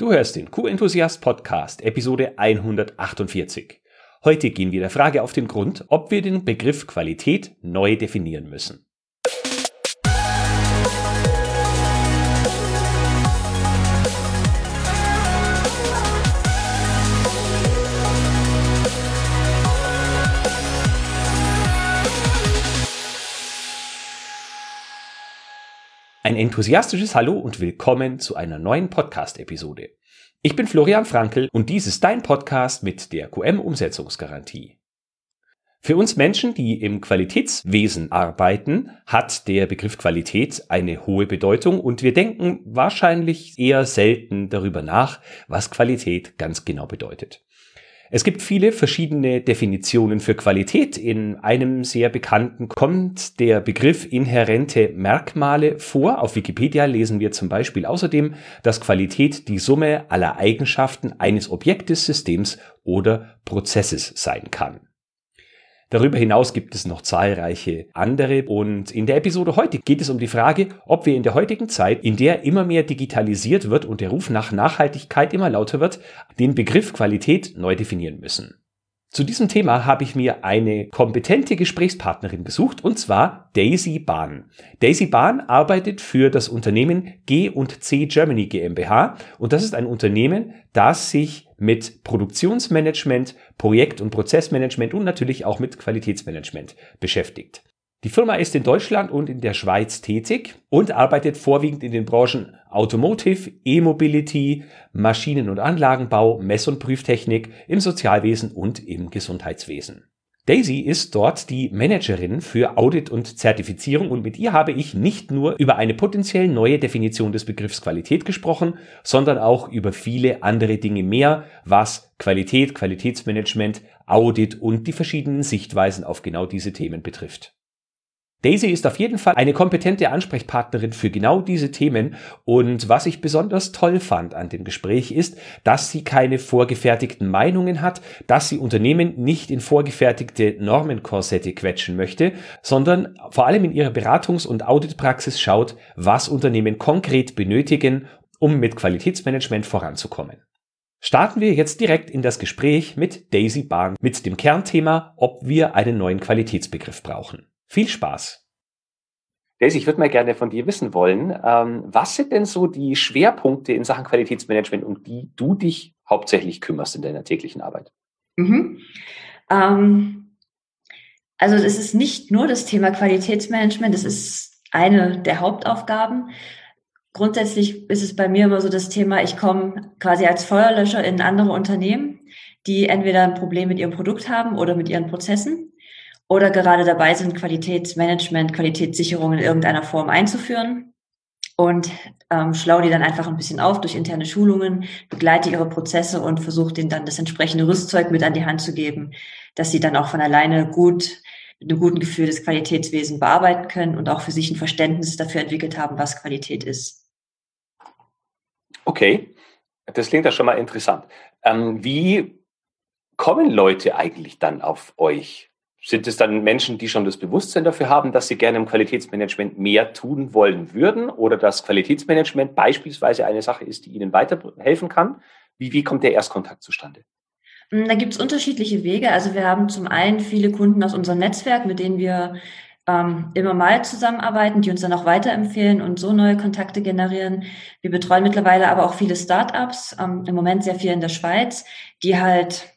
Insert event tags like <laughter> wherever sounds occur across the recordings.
Du hörst den Q-Enthusiast Podcast, Episode 148. Heute gehen wir der Frage auf den Grund, ob wir den Begriff Qualität neu definieren müssen. Ein enthusiastisches Hallo und willkommen zu einer neuen Podcast-Episode. Ich bin Florian Frankl und dies ist dein Podcast mit der QM-Umsetzungsgarantie. Für uns Menschen, die im Qualitätswesen arbeiten, hat der Begriff Qualität eine hohe Bedeutung und wir denken wahrscheinlich eher selten darüber nach, was Qualität ganz genau bedeutet. Es gibt viele verschiedene Definitionen für Qualität. In einem sehr bekannten kommt der Begriff inhärente Merkmale vor. Auf Wikipedia lesen wir zum Beispiel außerdem, dass Qualität die Summe aller Eigenschaften eines Objektes, Systems oder Prozesses sein kann. Darüber hinaus gibt es noch zahlreiche andere und in der Episode heute geht es um die Frage, ob wir in der heutigen Zeit, in der immer mehr digitalisiert wird und der Ruf nach Nachhaltigkeit immer lauter wird, den Begriff Qualität neu definieren müssen. Zu diesem Thema habe ich mir eine kompetente Gesprächspartnerin gesucht, und zwar Daisy Bahn. Daisy Bahn arbeitet für das Unternehmen G&C Germany GmbH und das ist ein Unternehmen, das sich mit Produktionsmanagement, Projekt- und Prozessmanagement und natürlich auch mit Qualitätsmanagement beschäftigt. Die Firma ist in Deutschland und in der Schweiz tätig und arbeitet vorwiegend in den Branchen Automotive, E-Mobility, Maschinen- und Anlagenbau, Mess- und Prüftechnik, im Sozialwesen und im Gesundheitswesen. Daisy ist dort die Managerin für Audit und Zertifizierung und mit ihr habe ich nicht nur über eine potenziell neue Definition des Begriffs Qualität gesprochen, sondern auch über viele andere Dinge mehr, was Qualität, Qualitätsmanagement, Audit und die verschiedenen Sichtweisen auf genau diese Themen betrifft. Daisy ist auf jeden Fall eine kompetente Ansprechpartnerin für genau diese Themen und was ich besonders toll fand an dem Gespräch ist, dass sie keine vorgefertigten Meinungen hat, dass sie Unternehmen nicht in vorgefertigte Normenkorsette quetschen möchte, sondern vor allem in ihrer Beratungs- und Auditpraxis schaut, was Unternehmen konkret benötigen, um mit Qualitätsmanagement voranzukommen. Starten wir jetzt direkt in das Gespräch mit Daisy Bahn mit dem Kernthema, ob wir einen neuen Qualitätsbegriff brauchen. Viel Spaß! Daisy, ich würde mal gerne von dir wissen wollen, ähm, was sind denn so die Schwerpunkte in Sachen Qualitätsmanagement, um die du dich hauptsächlich kümmerst in deiner täglichen Arbeit? Mhm. Ähm, also es ist nicht nur das Thema Qualitätsmanagement, es ist eine der Hauptaufgaben. Grundsätzlich ist es bei mir immer so das Thema, ich komme quasi als Feuerlöscher in andere Unternehmen, die entweder ein Problem mit ihrem Produkt haben oder mit ihren Prozessen oder gerade dabei sind, Qualitätsmanagement, Qualitätssicherung in irgendeiner Form einzuführen und ähm, schlau die dann einfach ein bisschen auf durch interne Schulungen, begleite ihre Prozesse und versuche denen dann das entsprechende Rüstzeug mit an die Hand zu geben, dass sie dann auch von alleine gut mit einem guten Gefühl des Qualitätswesen bearbeiten können und auch für sich ein Verständnis dafür entwickelt haben, was Qualität ist. Okay, das klingt ja schon mal interessant. Ähm, wie kommen Leute eigentlich dann auf euch? Sind es dann Menschen, die schon das Bewusstsein dafür haben, dass sie gerne im Qualitätsmanagement mehr tun wollen würden oder dass Qualitätsmanagement beispielsweise eine Sache ist, die ihnen weiterhelfen kann? Wie, wie kommt der Erstkontakt zustande? Hm, da gibt es unterschiedliche Wege. Also wir haben zum einen viele Kunden aus unserem Netzwerk, mit denen wir ähm, immer mal zusammenarbeiten, die uns dann auch weiterempfehlen und so neue Kontakte generieren. Wir betreuen mittlerweile aber auch viele Startups, ähm, im Moment sehr viel in der Schweiz, die halt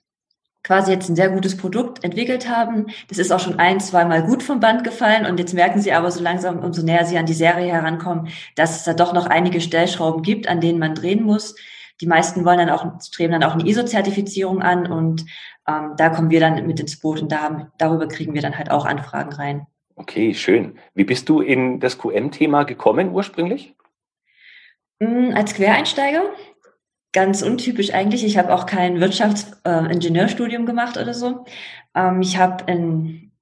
quasi jetzt ein sehr gutes Produkt entwickelt haben. Das ist auch schon ein, zweimal gut vom Band gefallen und jetzt merken sie aber so langsam, umso näher sie an die Serie herankommen, dass es da doch noch einige Stellschrauben gibt, an denen man drehen muss. Die meisten wollen dann auch, streben dann auch eine ISO-Zertifizierung an und ähm, da kommen wir dann mit ins Boot und da, darüber kriegen wir dann halt auch Anfragen rein. Okay, schön. Wie bist du in das QM-Thema gekommen ursprünglich? Mm, als Quereinsteiger ganz untypisch eigentlich. Ich habe auch kein Wirtschaftsingenieurstudium äh, gemacht oder so. Ähm, ich habe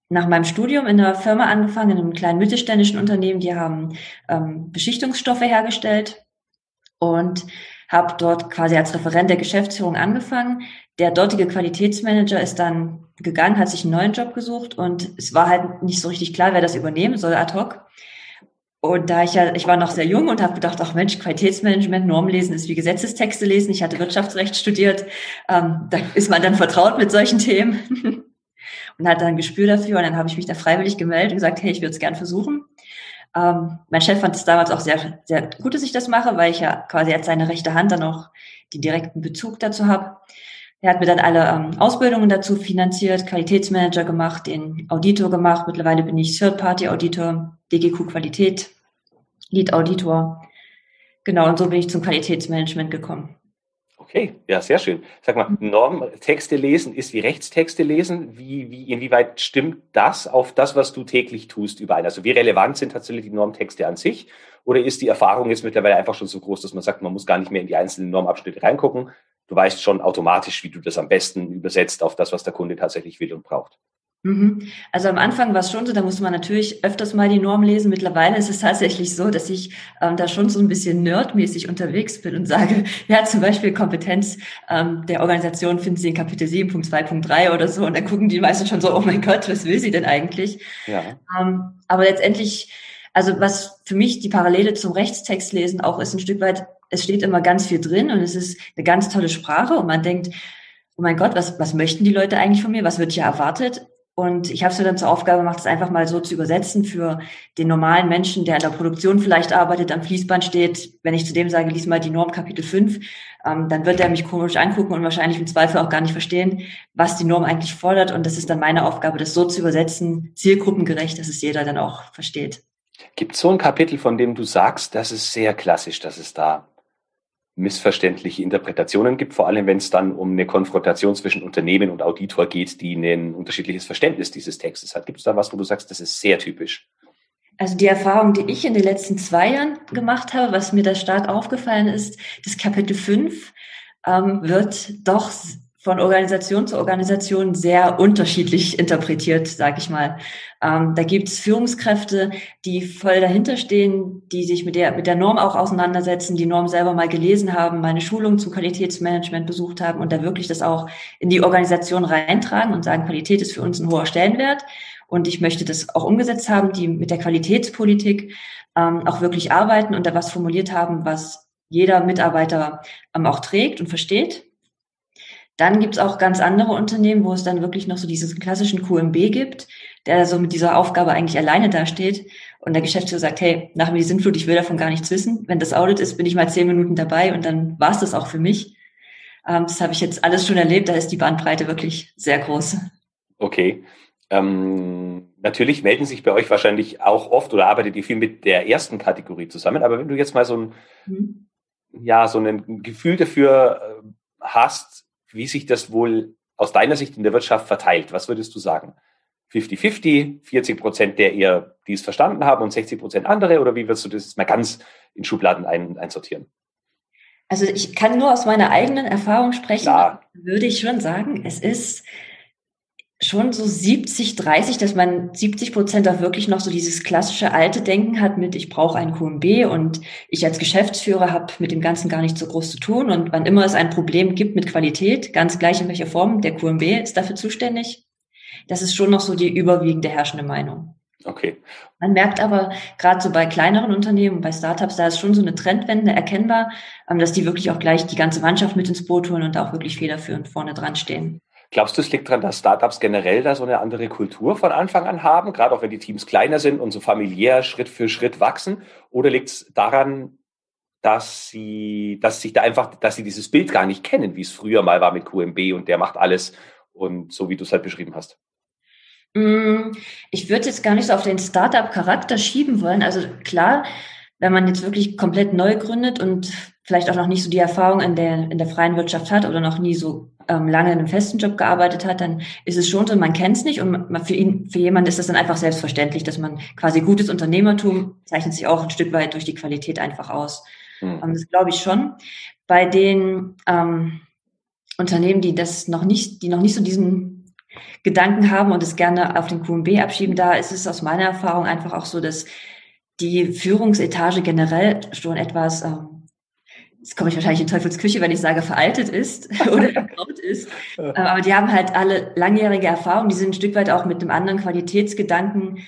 nach meinem Studium in einer Firma angefangen, in einem kleinen mittelständischen Unternehmen, die haben ähm, Beschichtungsstoffe hergestellt und habe dort quasi als Referent der Geschäftsführung angefangen. Der dortige Qualitätsmanager ist dann gegangen, hat sich einen neuen Job gesucht und es war halt nicht so richtig klar, wer das übernehmen soll ad hoc. Und da ich ja, ich war noch sehr jung und habe gedacht, ach Mensch, Qualitätsmanagement, Normlesen ist wie Gesetzestexte lesen. Ich hatte Wirtschaftsrecht studiert. Ähm, da ist man dann vertraut mit solchen Themen <laughs> und hatte ein Gespür dafür. Und dann habe ich mich da freiwillig gemeldet und gesagt, hey, ich würde es gern versuchen. Ähm, mein Chef fand es damals auch sehr, sehr gut, dass ich das mache, weil ich ja quasi als seine rechte Hand dann auch die direkten Bezug dazu habe. Er hat mir dann alle ähm, Ausbildungen dazu finanziert, Qualitätsmanager gemacht, den Auditor gemacht. Mittlerweile bin ich Third-Party-Auditor, DGQ Qualität, Lead-Auditor. Genau, und so bin ich zum Qualitätsmanagement gekommen. Okay, ja, sehr schön. Sag mal, Normtexte lesen ist wie Rechtstexte lesen. Wie, wie, inwieweit stimmt das auf das, was du täglich tust, überein? Also wie relevant sind tatsächlich die Normtexte an sich? Oder ist die Erfahrung jetzt mittlerweile einfach schon so groß, dass man sagt, man muss gar nicht mehr in die einzelnen Normabschnitte reingucken? Du weißt schon automatisch, wie du das am besten übersetzt auf das, was der Kunde tatsächlich will und braucht. Mhm. Also am Anfang war es schon so, da musste man natürlich öfters mal die Norm lesen. Mittlerweile ist es tatsächlich so, dass ich ähm, da schon so ein bisschen nerdmäßig unterwegs bin und sage, <laughs> ja, zum Beispiel Kompetenz ähm, der Organisation finden Sie in Kapitel 7.2.3 oder so und dann gucken die meisten schon so, oh mein Gott, was will sie denn eigentlich? Ja. Ähm, aber letztendlich, also was für mich die Parallele zum Rechtstext lesen auch ist ein Stück weit, es steht immer ganz viel drin und es ist eine ganz tolle Sprache und man denkt, oh mein Gott, was, was möchten die Leute eigentlich von mir? Was wird hier erwartet? Und ich habe es mir dann zur Aufgabe gemacht, es einfach mal so zu übersetzen für den normalen Menschen, der in der Produktion vielleicht arbeitet, am Fließband steht. Wenn ich zu dem sage, lies mal die Norm Kapitel 5, ähm, dann wird er mich komisch angucken und wahrscheinlich im Zweifel auch gar nicht verstehen, was die Norm eigentlich fordert. Und das ist dann meine Aufgabe, das so zu übersetzen, zielgruppengerecht, dass es jeder dann auch versteht. Gibt es so ein Kapitel, von dem du sagst, das ist sehr klassisch, dass es da missverständliche Interpretationen gibt, vor allem wenn es dann um eine Konfrontation zwischen Unternehmen und Auditor geht, die ein unterschiedliches Verständnis dieses Textes hat. Gibt es da was, wo du sagst, das ist sehr typisch? Also die Erfahrung, die ich in den letzten zwei Jahren gemacht habe, was mir da stark aufgefallen ist, das Kapitel 5 ähm, wird doch von Organisation zu Organisation sehr unterschiedlich interpretiert, sage ich mal. Ähm, da gibt es Führungskräfte, die voll dahinter stehen, die sich mit der, mit der Norm auch auseinandersetzen, die Norm selber mal gelesen haben, meine Schulung zum Qualitätsmanagement besucht haben und da wirklich das auch in die Organisation reintragen und sagen, Qualität ist für uns ein hoher Stellenwert. Und ich möchte das auch umgesetzt haben, die mit der Qualitätspolitik ähm, auch wirklich arbeiten und da was formuliert haben, was jeder Mitarbeiter ähm, auch trägt und versteht. Dann gibt es auch ganz andere Unternehmen, wo es dann wirklich noch so diesen klassischen QMB gibt, der so mit dieser Aufgabe eigentlich alleine dasteht und der Geschäftsführer sagt, hey, nach mir die Sintflut, ich will davon gar nichts wissen. Wenn das Audit ist, bin ich mal zehn Minuten dabei und dann war es das auch für mich. Ähm, das habe ich jetzt alles schon erlebt, da ist die Bandbreite wirklich sehr groß. Okay. Ähm, natürlich melden sich bei euch wahrscheinlich auch oft oder arbeitet ihr viel mit der ersten Kategorie zusammen, aber wenn du jetzt mal so ein, mhm. ja, so ein Gefühl dafür äh, hast, wie sich das wohl aus deiner Sicht in der Wirtschaft verteilt. Was würdest du sagen? 50-50, 40 Prozent der ihr, die es verstanden haben und 60 Prozent andere? Oder wie würdest du das mal ganz in Schubladen ein, einsortieren? Also ich kann nur aus meiner eigenen Erfahrung sprechen, Klar. würde ich schon sagen, es ist schon so 70, 30, dass man 70 Prozent auch wirklich noch so dieses klassische alte Denken hat mit, ich brauche ein QMB und ich als Geschäftsführer habe mit dem Ganzen gar nicht so groß zu tun. Und wann immer es ein Problem gibt mit Qualität, ganz gleich in welcher Form, der QMB ist dafür zuständig. Das ist schon noch so die überwiegende herrschende Meinung. Okay. Man merkt aber gerade so bei kleineren Unternehmen, bei Startups, da ist schon so eine Trendwende erkennbar, ähm, dass die wirklich auch gleich die ganze Mannschaft mit ins Boot holen und auch wirklich federführend vorne dran stehen. Glaubst du, es liegt daran, dass Startups generell da so eine andere Kultur von Anfang an haben, gerade auch wenn die Teams kleiner sind und so familiär Schritt für Schritt wachsen? Oder liegt es daran, dass sie, dass sich da einfach, dass sie dieses Bild gar nicht kennen, wie es früher mal war mit QMB und der macht alles und so wie du es halt beschrieben hast? Mm, ich würde jetzt gar nicht so auf den Startup-Charakter schieben wollen. Also klar, wenn man jetzt wirklich komplett neu gründet und vielleicht auch noch nicht so die Erfahrung in der, in der freien Wirtschaft hat oder noch nie so ähm, lange in einem festen Job gearbeitet hat, dann ist es schon so, man kennt es nicht und man, für ihn, für jemanden ist es dann einfach selbstverständlich, dass man quasi gutes Unternehmertum zeichnet sich auch ein Stück weit durch die Qualität einfach aus. Mhm. das glaube ich schon. Bei den ähm, Unternehmen, die das noch nicht, die noch nicht so diesen Gedanken haben und es gerne auf den QMB abschieben, da ist es aus meiner Erfahrung einfach auch so, dass die Führungsetage generell schon etwas ähm, jetzt komme ich wahrscheinlich in Teufels Küche, wenn ich sage, veraltet ist <laughs> oder vertraut ist. Ähm, aber die haben halt alle langjährige Erfahrung, die sind ein Stück weit auch mit einem anderen Qualitätsgedanken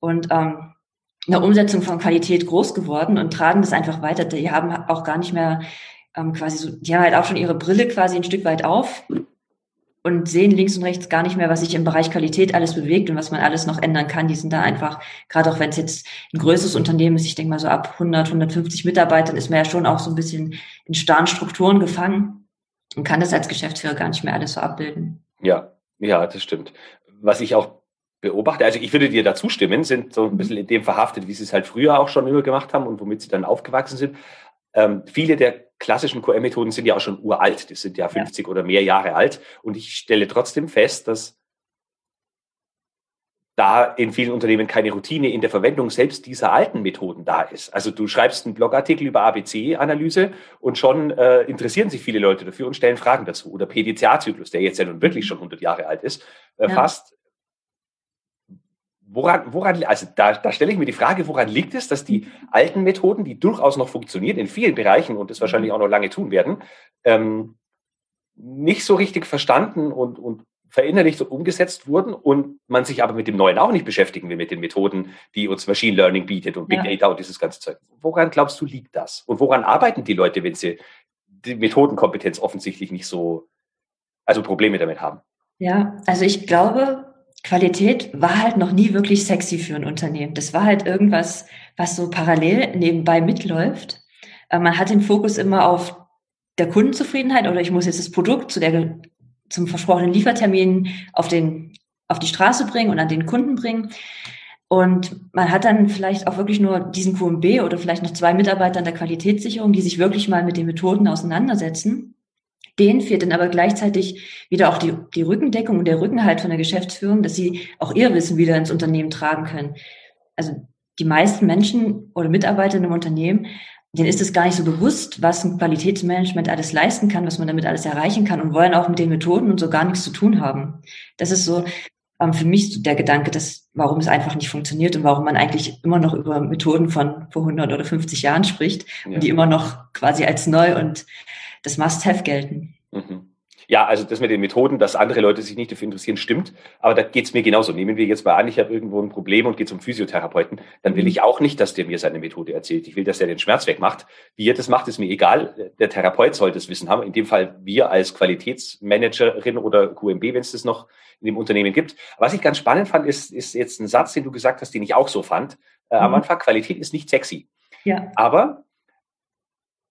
und ähm, einer Umsetzung von Qualität groß geworden und tragen das einfach weiter. Die haben auch gar nicht mehr ähm, quasi so, die haben halt auch schon ihre Brille quasi ein Stück weit auf und sehen links und rechts gar nicht mehr, was sich im Bereich Qualität alles bewegt und was man alles noch ändern kann. Die sind da einfach, gerade auch wenn es jetzt ein größeres Unternehmen ist, ich denke mal so ab 100, 150 Mitarbeitern, ist man ja schon auch so ein bisschen in starren Strukturen gefangen und kann das als Geschäftsführer gar nicht mehr alles so abbilden. Ja, ja, das stimmt. Was ich auch beobachte, also ich würde dir da zustimmen, sind so ein mhm. bisschen in dem verhaftet, wie sie es halt früher auch schon immer gemacht haben und womit sie dann aufgewachsen sind. Ähm, viele der klassischen QM-Methoden sind ja auch schon uralt, die sind ja 50 ja. oder mehr Jahre alt. Und ich stelle trotzdem fest, dass da in vielen Unternehmen keine Routine in der Verwendung selbst dieser alten Methoden da ist. Also du schreibst einen Blogartikel über ABC-Analyse und schon äh, interessieren sich viele Leute dafür und stellen Fragen dazu. Oder PDCA-Zyklus, der jetzt ja nun wirklich schon 100 Jahre alt ist, äh, ja. fast Woran, woran, also da, da stelle ich mir die Frage, woran liegt es, dass die alten Methoden, die durchaus noch funktionieren in vielen Bereichen und das wahrscheinlich auch noch lange tun werden, ähm, nicht so richtig verstanden und, und verinnerlicht und umgesetzt wurden und man sich aber mit dem Neuen auch nicht beschäftigen will, mit den Methoden, die uns Machine Learning bietet und Big ja. Data und dieses ganze Zeug. Woran glaubst du, liegt das? Und woran arbeiten die Leute, wenn sie die Methodenkompetenz offensichtlich nicht so, also Probleme damit haben? Ja, also ich glaube, Qualität war halt noch nie wirklich sexy für ein Unternehmen. Das war halt irgendwas, was so parallel nebenbei mitläuft. Äh, man hat den Fokus immer auf der Kundenzufriedenheit oder ich muss jetzt das Produkt zu der, zum versprochenen Liefertermin auf den, auf die Straße bringen und an den Kunden bringen. Und man hat dann vielleicht auch wirklich nur diesen QMB oder vielleicht noch zwei Mitarbeiter der Qualitätssicherung, die sich wirklich mal mit den Methoden auseinandersetzen. Denen fehlt dann aber gleichzeitig wieder auch die, die Rückendeckung und der Rückenhalt von der Geschäftsführung, dass sie auch ihr Wissen wieder ins Unternehmen tragen können. Also die meisten Menschen oder Mitarbeiter in einem Unternehmen, denen ist es gar nicht so bewusst, was ein Qualitätsmanagement alles leisten kann, was man damit alles erreichen kann und wollen auch mit den Methoden und so gar nichts zu tun haben. Das ist so ähm, für mich der Gedanke, dass, warum es einfach nicht funktioniert und warum man eigentlich immer noch über Methoden von vor 100 oder 50 Jahren spricht ja. und die immer noch quasi als neu und das Must-Have gelten. Mhm. Ja, also das mit den Methoden, dass andere Leute sich nicht dafür interessieren, stimmt. Aber da geht's mir genauso. Nehmen wir jetzt mal an, ich habe irgendwo ein Problem und gehe zum Physiotherapeuten, dann will mhm. ich auch nicht, dass der mir seine Methode erzählt. Ich will, dass er den Schmerz wegmacht. Wie er das macht, ist mir egal. Der Therapeut soll das Wissen haben. In dem Fall wir als Qualitätsmanagerin oder QMB, wenn es das noch in dem Unternehmen gibt. Was ich ganz spannend fand, ist, ist jetzt ein Satz, den du gesagt hast, den ich auch so fand. Äh, Am mhm. Anfang, Qualität ist nicht sexy. Ja. Aber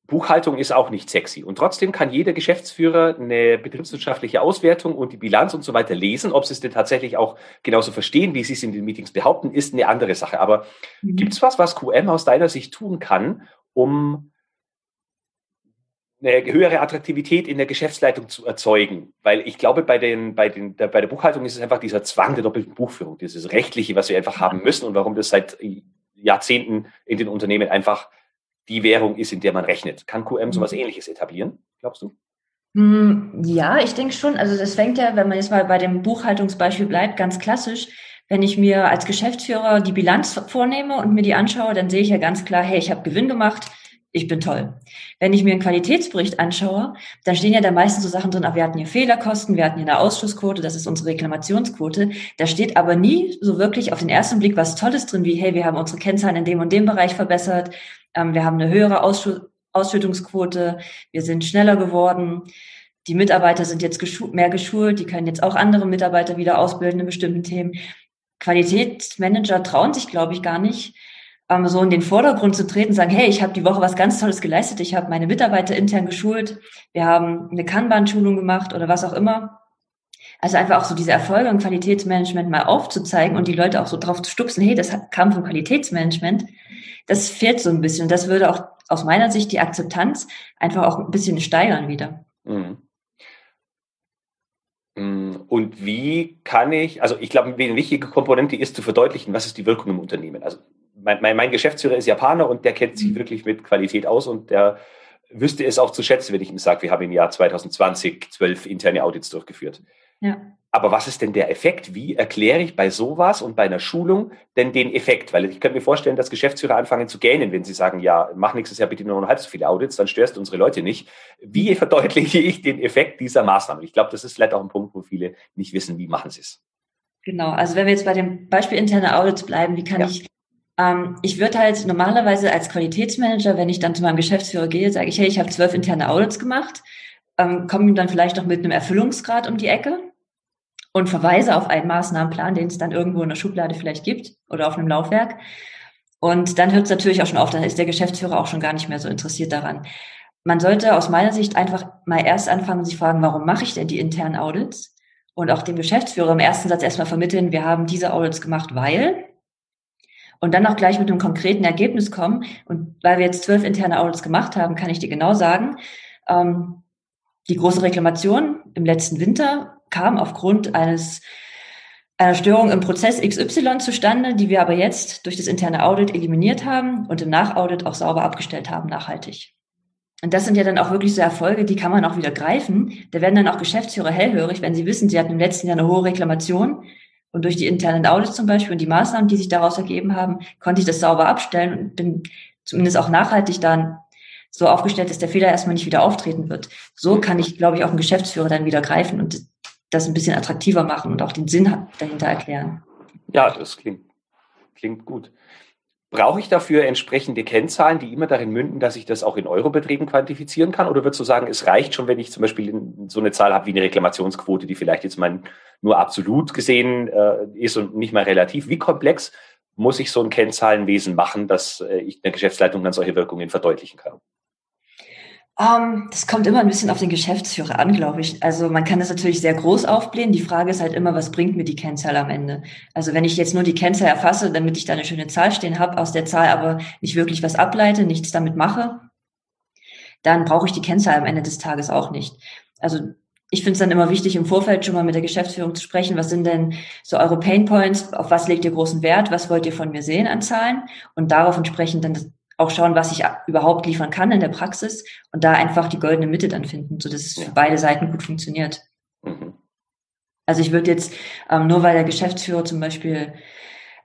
Buchhaltung ist auch nicht sexy. Und trotzdem kann jeder Geschäftsführer eine betriebswirtschaftliche Auswertung und die Bilanz und so weiter lesen. Ob sie es denn tatsächlich auch genauso verstehen, wie sie es in den Meetings behaupten, ist eine andere Sache. Aber mhm. gibt es was, was QM aus deiner Sicht tun kann, um eine höhere Attraktivität in der Geschäftsleitung zu erzeugen. Weil ich glaube, bei, den, bei, den, bei der Buchhaltung ist es einfach dieser Zwang der doppelten Buchführung, dieses Rechtliche, was wir einfach haben müssen und warum das seit Jahrzehnten in den Unternehmen einfach die Währung ist, in der man rechnet. Kann QM sowas mhm. ähnliches etablieren, glaubst du? Hm, ja, ich denke schon. Also das fängt ja, wenn man jetzt mal bei dem Buchhaltungsbeispiel bleibt, ganz klassisch. Wenn ich mir als Geschäftsführer die Bilanz vornehme und mir die anschaue, dann sehe ich ja ganz klar, hey, ich habe Gewinn gemacht, ich bin toll. Wenn ich mir einen Qualitätsbericht anschaue, dann stehen ja da meistens so Sachen drin, ach, wir hatten hier Fehlerkosten, wir hatten hier eine Ausschussquote, das ist unsere Reklamationsquote. Da steht aber nie so wirklich auf den ersten Blick was Tolles drin, wie, hey, wir haben unsere Kennzahlen in dem und dem Bereich verbessert, wir haben eine höhere Ausschüttungsquote, wir sind schneller geworden, die Mitarbeiter sind jetzt geschu mehr geschult, die können jetzt auch andere Mitarbeiter wieder ausbilden in bestimmten Themen. Qualitätsmanager trauen sich, glaube ich, gar nicht, ähm, so in den Vordergrund zu treten, sagen, hey, ich habe die Woche was ganz Tolles geleistet, ich habe meine Mitarbeiter intern geschult, wir haben eine Kanban-Schulung gemacht oder was auch immer. Also einfach auch so diese Erfolge im Qualitätsmanagement mal aufzuzeigen und die Leute auch so drauf zu stupsen, hey, das kam vom Qualitätsmanagement. Das fehlt so ein bisschen. Das würde auch aus meiner Sicht die Akzeptanz einfach auch ein bisschen steigern wieder. Mhm. Mm, und wie kann ich, also ich glaube, eine wichtige Komponente ist zu verdeutlichen, was ist die Wirkung im Unternehmen. Also mein, mein, mein Geschäftsführer ist Japaner und der kennt sich mhm. wirklich mit Qualität aus und der wüsste es auch zu schätzen, wenn ich ihm sage, wir haben im Jahr 2020 zwölf interne Audits durchgeführt. Ja. Aber was ist denn der Effekt? Wie erkläre ich bei sowas und bei einer Schulung denn den Effekt? Weil ich könnte mir vorstellen, dass Geschäftsführer anfangen zu gähnen, wenn sie sagen, ja, mach nächstes Jahr bitte nur noch halb so viele Audits, dann störst du unsere Leute nicht. Wie mhm. verdeutliche ich den Effekt dieser Maßnahme? Ich glaube, das ist vielleicht auch ein Punkt, wo viele nicht wissen, wie machen sie es. Genau, also wenn wir jetzt bei dem Beispiel interne Audits bleiben, wie kann ja. ich Ähm, ich würde halt normalerweise als Qualitätsmanager, wenn ich dann zu meinem Geschäftsführer gehe, sage ich, hey, ich habe zwölf interne Audits gemacht, ähm, komme dann vielleicht noch mit einem Erfüllungsgrad um die Ecke und verweise auf einen Maßnahmenplan, den es dann irgendwo in der Schublade vielleicht gibt oder auf einem Laufwerk. Und dann hört es natürlich auch schon auf, dann ist der Geschäftsführer auch schon gar nicht mehr so interessiert daran. Man sollte aus meiner Sicht einfach mal erst anfangen und sich fragen, warum mache ich denn die internen Audits? Und auch dem Geschäftsführer im ersten Satz erstmal vermitteln, wir haben diese Audits gemacht, weil und dann auch gleich mit einem konkreten Ergebnis kommen. Und weil wir jetzt zwölf interne Audits gemacht haben, kann ich dir genau sagen, ähm, die große Reklamation im letzten Winter kam aufgrund eines einer Störung im Prozess XY zustande, die wir aber jetzt durch das interne Audit eliminiert haben und im Nachaudit auch sauber abgestellt haben, nachhaltig. Und das sind ja dann auch wirklich so Erfolge, die kann man auch wieder greifen. Da werden dann auch Geschäftsführer hellhörig, wenn sie wissen, sie hatten im letzten Jahr eine hohe Reklamation und durch die internen Audits zum Beispiel und die Maßnahmen, die sich daraus ergeben haben, konnte ich das sauber abstellen und bin zumindest auch nachhaltig dann so aufgestellt, dass der Fehler erstmal nicht wieder auftreten wird. So kann ich, glaube ich, auch einen Geschäftsführer dann wieder greifen und das ein bisschen attraktiver machen und auch den Sinn dahinter erklären. Ja, das klingt, klingt gut. Brauche ich dafür entsprechende Kennzahlen, die immer darin münden, dass ich das auch in Eurobeträgen quantifizieren kann? Oder würdest du sagen, es reicht schon, wenn ich zum Beispiel so eine Zahl habe wie eine Reklamationsquote, die vielleicht jetzt mal nur absolut gesehen äh, ist und nicht mal relativ? Wie komplex muss ich so ein Kennzahlenwesen machen, dass äh, ich der Geschäftsleitung dann solche Wirkungen verdeutlichen kann? Um, ähm, das kommt immer ein bisschen auf den Geschäftsführer an, glaube ich. Also man kann das natürlich sehr groß aufblähen. Die Frage ist halt immer, was bringt mir die Kennzahl am Ende? Also wenn ich jetzt nur die Kennzahl erfasse, damit ich da eine schöne Zahl stehen habe, aus der Zahl aber nicht wirklich was ableite, nichts damit mache, dann brauche ich die Kennzahl am Ende des Tages auch nicht. Also ich finde es dann immer wichtig, im Vorfeld schon mal mit der Geschäftsführung zu sprechen. Was sind denn so eure Pain Points? Auf was legt ihr großen Wert? Was wollt ihr von mir sehen an Zahlen? Und darauf entsprechend dann das auch schauen, was ich überhaupt liefern kann in der Praxis und da einfach die goldene Mitte dann finden, so dass es für beide Seiten gut funktioniert. Mhm. Also ich würde jetzt, ähm, nur weil der Geschäftsführer zum Beispiel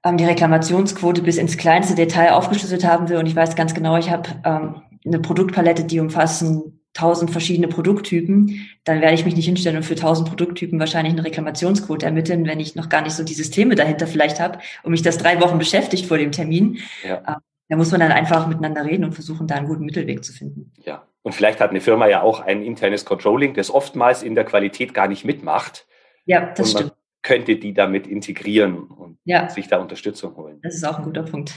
ähm, die Reklamationsquote bis ins kleinste Detail aufgeschlüsselt haben will und ich weiß ganz genau, ich habe ähm, eine Produktpalette, die umfassen tausend verschiedene Produkttypen, dann werde ich mich nicht hinstellen und für tausend Produkttypen wahrscheinlich eine Reklamationsquote ermitteln, wenn ich noch gar nicht so die Systeme dahinter vielleicht habe und mich das drei Wochen beschäftigt vor dem Termin. Ja. Da muss man dann einfach miteinander reden und versuchen, da einen guten Mittelweg zu finden. Ja, und vielleicht hat eine Firma ja auch ein internes Controlling, das oftmals in der Qualität gar nicht mitmacht. Ja, das stimmt. Könnte die damit integrieren und ja. sich da Unterstützung holen. Das ist auch ein guter Punkt.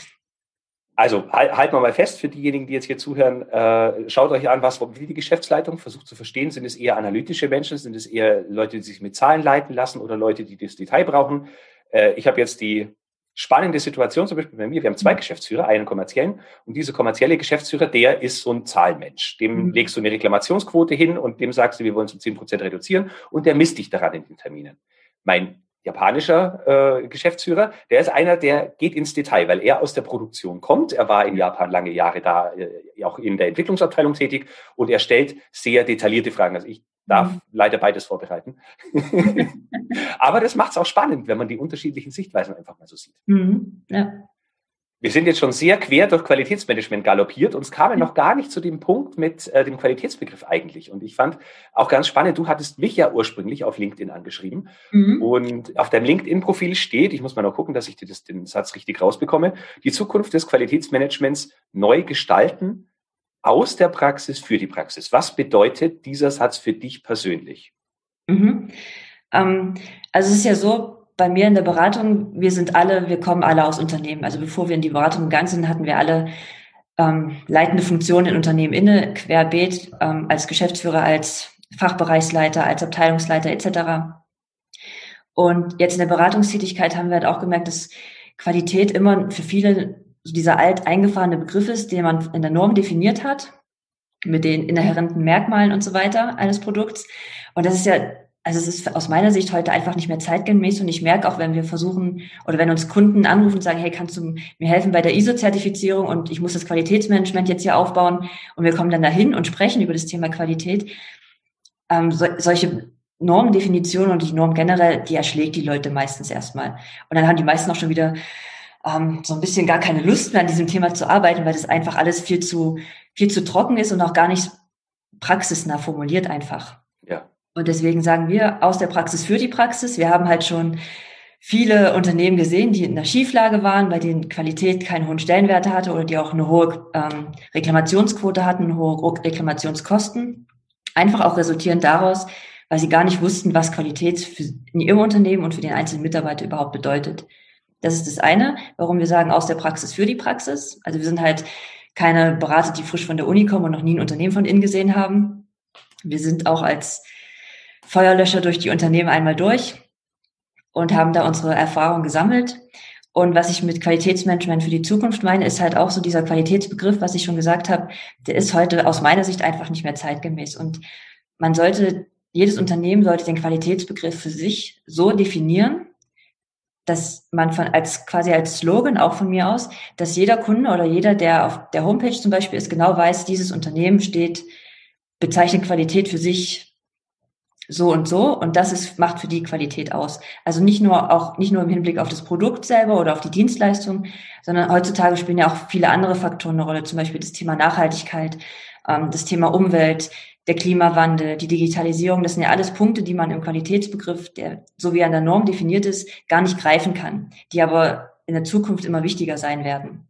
Also halten wir mal fest für diejenigen, die jetzt hier zuhören. Äh, schaut euch an, was will die Geschäftsleitung, versucht zu verstehen. Sind es eher analytische Menschen? Sind es eher Leute, die sich mit Zahlen leiten lassen oder Leute, die das Detail brauchen? Äh, ich habe jetzt die spannende Situation, zum Beispiel bei mir. Wir haben zwei mhm. Geschäftsführer, einen kommerziellen. Und dieser kommerzielle Geschäftsführer, der ist so ein Zahlmensch. Dem mhm. legst du eine Reklamationsquote hin und dem sagst du, wir wollen es um 10 Prozent reduzieren. Und der misst dich daran in den Terminen. Mein japanischer äh, Geschäftsführer, der ist einer, der geht ins Detail, weil er aus der Produktion kommt. Er war in Japan lange Jahre da, äh, auch in der Entwicklungsabteilung tätig und er stellt sehr detaillierte Fragen. Also ich darf mhm. leider beides vorbereiten. <laughs> Aber das macht es auch spannend, wenn man die unterschiedlichen Sichtweisen einfach mal so sieht. Mhm. Ja. Wir sind jetzt schon sehr quer durch Qualitätsmanagement galoppiert und es kam ja noch gar nicht zu dem Punkt mit äh, dem Qualitätsbegriff eigentlich. Und ich fand auch ganz spannend, du hattest mich ja ursprünglich auf LinkedIn angeschrieben mhm. und auf deinem LinkedIn-Profil steht, ich muss mal noch gucken, dass ich dir das, den Satz richtig rausbekomme, die Zukunft des Qualitätsmanagements neu gestalten, aus der Praxis für die Praxis. Was bedeutet dieser Satz für dich persönlich? Mhm. Ähm, also es ist ja so, bei mir in der Beratung, wir sind alle, wir kommen alle aus Unternehmen. Also bevor wir in die Beratung gegangen sind, hatten wir alle ähm, leitende Funktionen in Unternehmen inne, querbeet, ähm, als Geschäftsführer, als Fachbereichsleiter, als Abteilungsleiter etc. Und jetzt in der Beratungstätigkeit haben wir halt auch gemerkt, dass Qualität immer für viele dieser alt eingefahrene Begriff ist, den man in der Norm definiert hat, mit den inhärenten Merkmalen und so weiter eines Produkts. Und das ist ja, also es ist aus meiner Sicht heute einfach nicht mehr zeitgemäß und ich merke auch, wenn wir versuchen oder wenn uns Kunden anrufen und sagen, hey, kannst du mir helfen bei der ISO-Zertifizierung und ich muss das Qualitätsmanagement jetzt hier aufbauen und wir kommen dann dahin und sprechen über das Thema Qualität. Ähm, so, solche Normdefinitionen und die Norm generell, die erschlägt die Leute meistens erstmal. Und dann haben die meisten auch schon wieder ähm, so ein bisschen gar keine Lust mehr an diesem Thema zu arbeiten, weil das einfach alles viel zu, viel zu trocken ist und auch gar nicht praxisnah formuliert einfach. Ja. Und deswegen sagen wir aus der Praxis für die Praxis. Wir haben halt schon viele Unternehmen gesehen, die in der Schieflage waren, bei denen Qualität keinen hohen Stellenwert hatte oder die auch eine hohe ähm, Reklamationsquote hatten, hohe Reklamationskosten. Einfach auch resultierend daraus, weil sie gar nicht wussten, was Qualität für, in ihrem Unternehmen und für den einzelnen Mitarbeiter überhaupt bedeutet. Das ist das eine, warum wir sagen, aus der Praxis für die Praxis. Also wir sind halt keine Berater, die frisch von der Uni kommen und noch nie ein Unternehmen von innen gesehen haben. Wir sind auch als Feuerlöscher durch die Unternehmen einmal durch und haben da unsere Erfahrung gesammelt. Und was ich mit Qualitätsmanagement für die Zukunft meine, ist halt auch so dieser Qualitätsbegriff, was ich schon gesagt habe, der ist heute aus meiner Sicht einfach nicht mehr zeitgemäß. Und man sollte, jedes Unternehmen sollte den Qualitätsbegriff für sich so definieren, dass man von als quasi als Slogan auch von mir aus, dass jeder Kunde oder jeder, der auf der Homepage zum Beispiel ist, genau weiß, dieses Unternehmen steht, bezeichnet Qualität für sich so und so und das ist, macht für die Qualität aus. Also nicht nur auch, nicht nur im Hinblick auf das Produkt selber oder auf die Dienstleistung, sondern heutzutage spielen ja auch viele andere Faktoren eine Rolle, zum Beispiel das Thema Nachhaltigkeit, das Thema Umwelt, der Klimawandel, die Digitalisierung, das sind ja alles Punkte, die man im Qualitätsbegriff, der so wie an der Norm definiert ist, gar nicht greifen kann, die aber in der Zukunft immer wichtiger sein werden.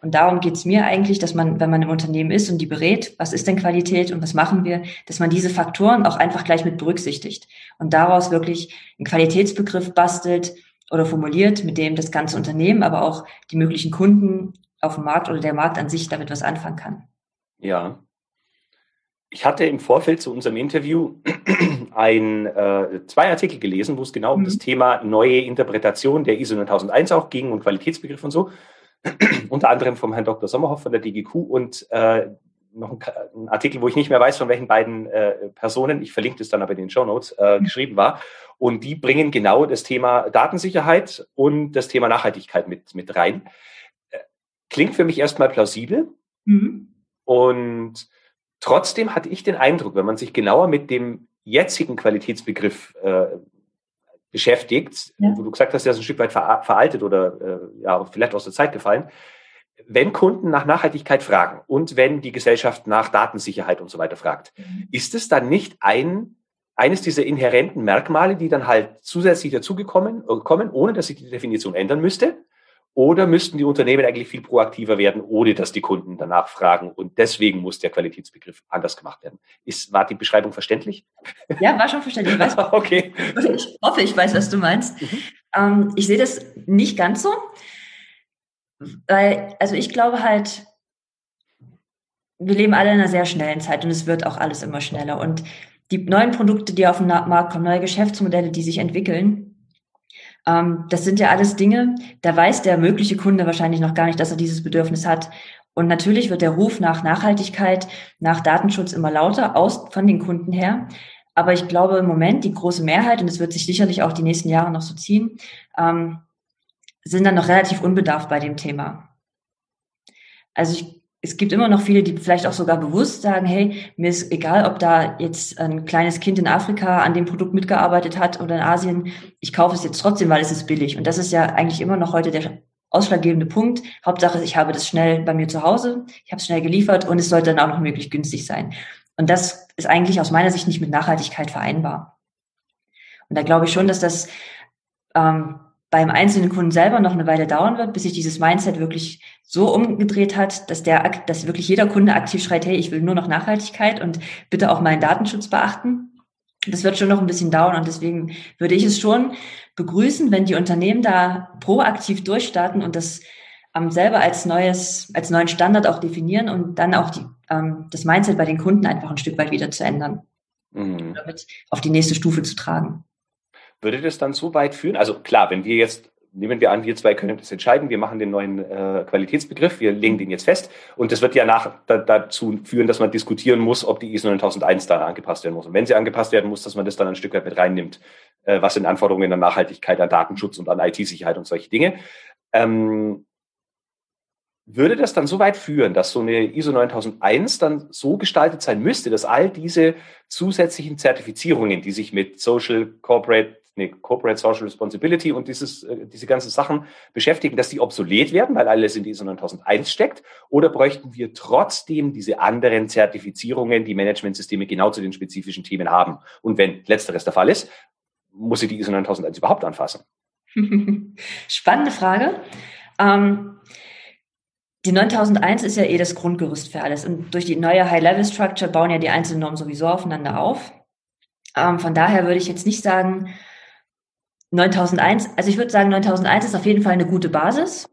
Und darum geht es mir eigentlich, dass man, wenn man im Unternehmen ist und die berät, was ist denn Qualität und was machen wir, dass man diese Faktoren auch einfach gleich mit berücksichtigt und daraus wirklich einen Qualitätsbegriff bastelt oder formuliert, mit dem das ganze Unternehmen, aber auch die möglichen Kunden auf dem Markt oder der Markt an sich damit was anfangen kann. Ja. Ich hatte im Vorfeld zu unserem Interview <clears throat> ein, äh, zwei Artikel gelesen, wo es genau mhm. um das Thema neue Interpretation der ISO 9001 auch ging und Qualitätsbegriff und so. <clears throat> unter anderem vom Herrn Dr. Sommerhoff von der DGQ und äh, noch ein, ein, Artikel, wo ich nicht mehr weiß, von welchen beiden äh, Personen, ich verlinke das dann aber in den Show Notes, äh, mhm. geschrieben war. Und die bringen genau das Thema Datensicherheit und das Thema Nachhaltigkeit mit, mit rein. Äh, klingt für mich erstmal plausibel. Mhm. Und trotzdem hatte ich den Eindruck, wenn man sich genauer mit dem jetzigen Qualitätsbegriff äh, beschäftigt, ja. wo du gesagt hast, der ist ein Stück weit veraltet oder äh, ja, vielleicht aus der Zeit gefallen. Wenn Kunden nach Nachhaltigkeit fragen und wenn die Gesellschaft nach Datensicherheit und so weiter fragt, mhm. ist es dann nicht ein, eines dieser inhärenten Merkmale, die dann halt zusätzlich dazugekommen äh, kommen, ohne dass sich die Definition ändern müsste? Oder müssten die Unternehmen eigentlich viel proaktiver werden, ohne dass die Kunden danach fragen? Und deswegen muss der Qualitätsbegriff anders gemacht werden. Ist, war die Beschreibung verständlich? Ja, war schon verständlich. Ich weiß, <laughs> okay. Ich hoffe, ich weiß, was du meinst. Mhm. Ähm, ich sehe das nicht ganz so. Weil, also ich glaube halt, wir leben alle in einer sehr schnellen Zeit und es wird auch alles immer schneller. Und die neuen Produkte, die auf den Markt kommen, neue Geschäftsmodelle, die sich entwickeln, ähm, das sind ja alles Dinge, da weiß der mögliche Kunde wahrscheinlich noch gar nicht, dass er dieses Bedürfnis hat. Und natürlich wird der Ruf nach Nachhaltigkeit, nach Datenschutz immer lauter aus von den Kunden her. Aber ich glaube im Moment die große Mehrheit, und es wird sich sicherlich auch die nächsten Jahre noch so ziehen, ähm, sind dann noch relativ unbedarft bei dem Thema. Also ich es gibt immer noch viele, die vielleicht auch sogar bewusst sagen, hey, mir ist egal, ob da jetzt ein kleines Kind in Afrika an dem Produkt mitgearbeitet hat oder in Asien, ich kaufe es jetzt trotzdem, weil es ist billig. Und das ist ja eigentlich immer noch heute der ausschlaggebende Punkt. Hauptsache, ich habe das schnell bei mir zu Hause, ich habe es schnell geliefert und es sollte dann auch noch möglichst günstig sein. Und das ist eigentlich aus meiner Sicht nicht mit Nachhaltigkeit vereinbar. Und da glaube ich schon, dass das ähm, beim einzelnen Kunden selber noch eine Weile dauern wird, bis sich dieses Mindset wirklich so umgedreht hat, dass der, dass wirklich jeder Kunde aktiv schreit, hey, ich will nur noch Nachhaltigkeit und bitte auch meinen Datenschutz beachten. Das wird schon noch ein bisschen dauern und deswegen würde ich es schon begrüßen, wenn die Unternehmen da proaktiv durchstarten und das ähm, selber als neues, als neuen Standard auch definieren und dann auch die, ähm, das Mindset bei den Kunden einfach ein Stück weit wieder zu ändern. Mhm. Damit auf die nächste Stufe zu tragen. Würde das dann so weit führen? Also klar, wenn wir jetzt, nehmen wir an, wir zwei können das entscheiden, wir machen den neuen äh, Qualitätsbegriff, wir legen den jetzt fest und das wird ja nach, da, dazu führen, dass man diskutieren muss, ob die ISO 9001 da angepasst werden muss. Und wenn sie angepasst werden muss, dass man das dann ein Stück weit mit reinnimmt, äh, was sind Anforderungen an Nachhaltigkeit, an Datenschutz und an IT-Sicherheit und solche Dinge. Ähm, würde das dann so weit führen, dass so eine ISO 9001 dann so gestaltet sein müsste, dass all diese zusätzlichen Zertifizierungen, die sich mit Social, Corporate, nee, Corporate Social Responsibility und dieses, äh, diese ganzen Sachen beschäftigen, dass die obsolet werden, weil alles in die ISO 9001 steckt? Oder bräuchten wir trotzdem diese anderen Zertifizierungen, die Managementsysteme genau zu den spezifischen Themen haben? Und wenn letzteres der Fall ist, muss sie die ISO 9001 überhaupt anfassen? <laughs> Spannende Frage. Ähm, die 9001 ist ja eh das Grundgerüst für alles. Und durch die neue High-Level-Structure bauen ja die einzelnen Normen sowieso aufeinander auf. Ähm, von daher würde ich jetzt nicht sagen, 9001, also ich würde sagen, 9001 ist auf jeden Fall eine gute Basis.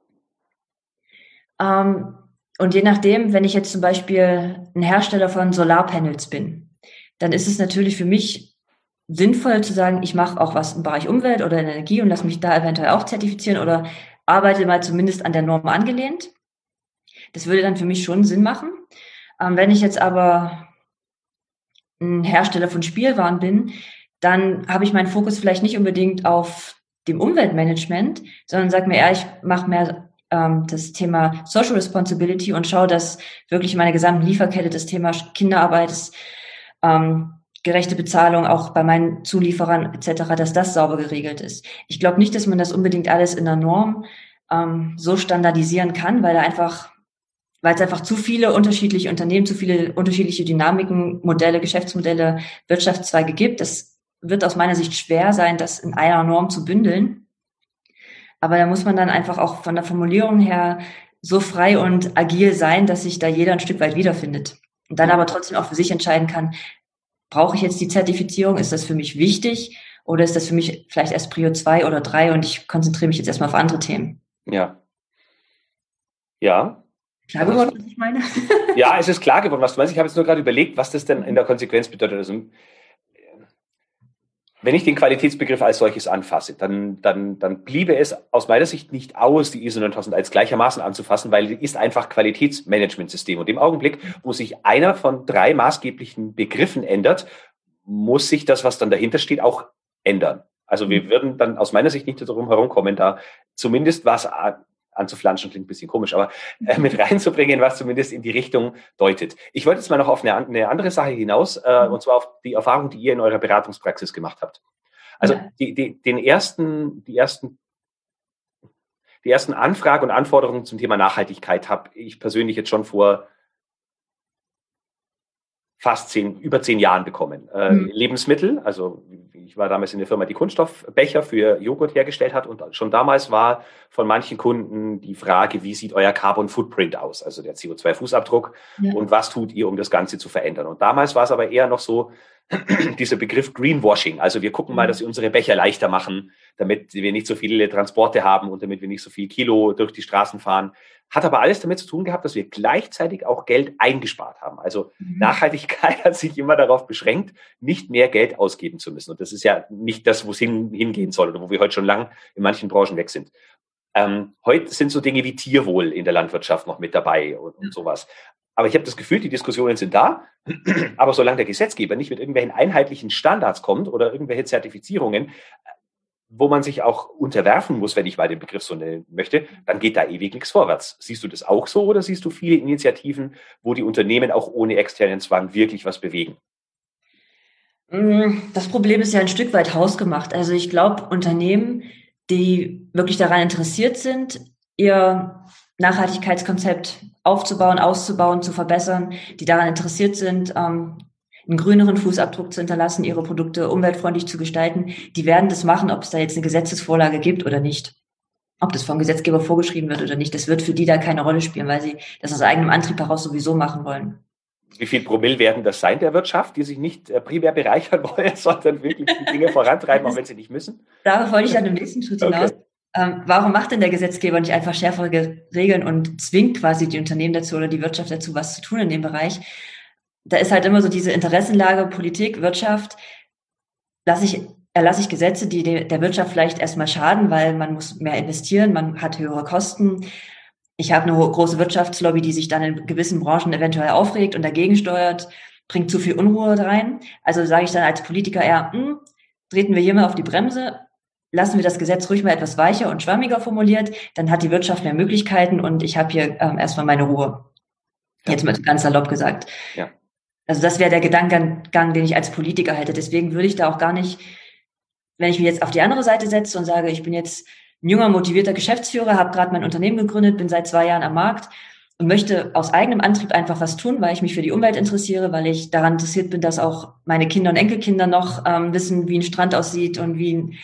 Ähm, und je nachdem, wenn ich jetzt zum Beispiel ein Hersteller von Solarpanels bin, dann ist es natürlich für mich sinnvoll zu sagen, ich mache auch was im Bereich Umwelt oder Energie und lasse mich da eventuell auch zertifizieren oder arbeite mal zumindest an der Norm angelehnt. Das würde dann für mich schon Sinn machen. Ähm, wenn ich jetzt aber ein Hersteller von Spielwaren bin, dann habe ich meinen Fokus vielleicht nicht unbedingt auf dem Umweltmanagement, sondern sage mir, ja, ich mache mehr ähm, das Thema Social Responsibility und schaue, dass wirklich in meiner gesamten Lieferkette das Thema Kinderarbeit, ähm, gerechte Bezahlung auch bei meinen Zulieferern etc., dass das sauber geregelt ist. Ich glaube nicht, dass man das unbedingt alles in der Norm ähm, so standardisieren kann, weil da einfach weil es einfach zu viele unterschiedliche Unternehmen, zu viele unterschiedliche Dynamiken, Modelle, Geschäftsmodelle, Wirtschaftszweige gibt. Das wird aus meiner Sicht schwer sein, das in einer Norm zu bündeln. Aber da muss man dann einfach auch von der Formulierung her so frei und agil sein, dass sich da jeder ein Stück weit wiederfindet. Und dann aber trotzdem auch für sich entscheiden kann, brauche ich jetzt die Zertifizierung? Ist das für mich wichtig? Oder ist das für mich vielleicht erst Prio 2 oder 3 und ich konzentriere mich jetzt erstmal auf andere Themen? Ja. Ja, Klar geworden, was ich meine? ja, es ist klar geworden, was du meinst. Ich habe jetzt nur gerade überlegt, was das denn in der Konsequenz bedeutet. Also, wenn ich den Qualitätsbegriff als solches anfasse, dann, dann, dann bliebe es aus meiner Sicht nicht aus, die ISO 9001 gleichermaßen anzufassen, weil die ist einfach Qualitätsmanagementsystem. Und im Augenblick, wo sich einer von drei maßgeblichen Begriffen ändert, muss sich das, was dann dahinter steht, auch ändern. Also wir mhm. würden dann aus meiner Sicht nicht darum herumkommen, da zumindest was anzuflanschen klingt ein bisschen komisch, aber äh, mit reinzubringen, was zumindest in die Richtung deutet. Ich wollte jetzt mal noch auf eine, eine andere Sache hinaus, äh, mhm. und zwar auf die Erfahrung, die ihr in eurer Beratungspraxis gemacht habt. Also ja. die, die, den ersten, die ersten die ersten Anfragen und Anforderungen zum Thema Nachhaltigkeit habe ich persönlich jetzt schon vor fast zehn, über zehn Jahren bekommen. Äh, mhm. Lebensmittel, also ich war damals in der Firma, die Kunststoffbecher für Joghurt hergestellt hat und schon damals war von manchen Kunden die Frage, wie sieht euer Carbon Footprint aus, also der CO2-Fußabdruck ja. und was tut ihr, um das Ganze zu verändern. Und damals war es aber eher noch so, <clears throat> dieser Begriff Greenwashing. Also wir gucken mal, mhm. dass wir unsere Becher leichter machen, damit wir nicht so viele Transporte haben und damit wir nicht so viel Kilo durch die Straßen fahren. Hat aber alles damit zu tun gehabt, dass wir gleichzeitig auch Geld eingespart haben. Also mhm. Nachhaltigkeit <laughs> hat sich immer darauf beschränkt, nicht mehr Geld ausgeben zu müssen. Und das ist ja nicht das, wo es hin, hingehen soll oder wo wir heute schon lang in manchen Branchen weg sind. Ähm, heute sind so Dinge wie Tierwohl in der Landwirtschaft noch mit dabei und, und sowas. Aber ich habe das Gefühl, die Diskussionen sind da. Aber solange der Gesetzgeber nicht mit irgendwelchen einheitlichen Standards kommt oder irgendwelche Zertifizierungen, wo man sich auch unterwerfen muss, wenn ich mal den Begriff so nennen möchte, dann geht da ewig nichts vorwärts. Siehst du das auch so oder siehst du viele Initiativen, wo die Unternehmen auch ohne externen Zwang wirklich was bewegen? Mm, das Problem ist ja ein Stück weit hausgemacht. Also ich glaube, Unternehmen, die wirklich daran interessiert sind, ihr Nachhaltigkeitskonzept aufzubauen, auszubauen, zu verbessern, die daran interessiert sind, ähm, einen grüneren Fußabdruck zu hinterlassen, ihre Produkte umweltfreundlich zu gestalten, die werden das machen, ob es da jetzt eine Gesetzesvorlage gibt oder nicht. Ob das vom Gesetzgeber vorgeschrieben wird oder nicht, das wird für die da keine Rolle spielen, weil sie das aus eigenem Antrieb heraus sowieso machen wollen. Wie viel Promille werden das sein der Wirtschaft, die sich nicht äh, primär bereichern wollen, <laughs> sondern wirklich die Dinge vorantreiben, auch wenn sie nicht müssen? Darauf wollte ich dann im nächsten Schritt hinaus. Okay. Ähm, warum macht denn der Gesetzgeber nicht einfach schärfere Regeln und zwingt quasi die Unternehmen dazu oder die Wirtschaft dazu, was zu tun in dem Bereich? Da ist halt immer so diese Interessenlage, Politik, Wirtschaft. Lasse ich, erlasse ich Gesetze, die der Wirtschaft vielleicht erstmal schaden, weil man muss mehr investieren, man hat höhere Kosten. Ich habe eine große Wirtschaftslobby, die sich dann in gewissen Branchen eventuell aufregt und dagegen steuert, bringt zu viel Unruhe rein. Also sage ich dann als Politiker eher, hm, treten wir hier mal auf die Bremse, lassen wir das Gesetz ruhig mal etwas weicher und schwammiger formuliert, dann hat die Wirtschaft mehr Möglichkeiten und ich habe hier ähm, erstmal meine Ruhe. Ja. Jetzt mal ganz salopp gesagt. Ja. Also das wäre der Gedankengang, den ich als Politiker hätte. Deswegen würde ich da auch gar nicht, wenn ich mich jetzt auf die andere Seite setze und sage, ich bin jetzt ein junger, motivierter Geschäftsführer, habe gerade mein Unternehmen gegründet, bin seit zwei Jahren am Markt und möchte aus eigenem Antrieb einfach was tun, weil ich mich für die Umwelt interessiere, weil ich daran interessiert bin, dass auch meine Kinder und Enkelkinder noch ähm, wissen, wie ein Strand aussieht und wie ein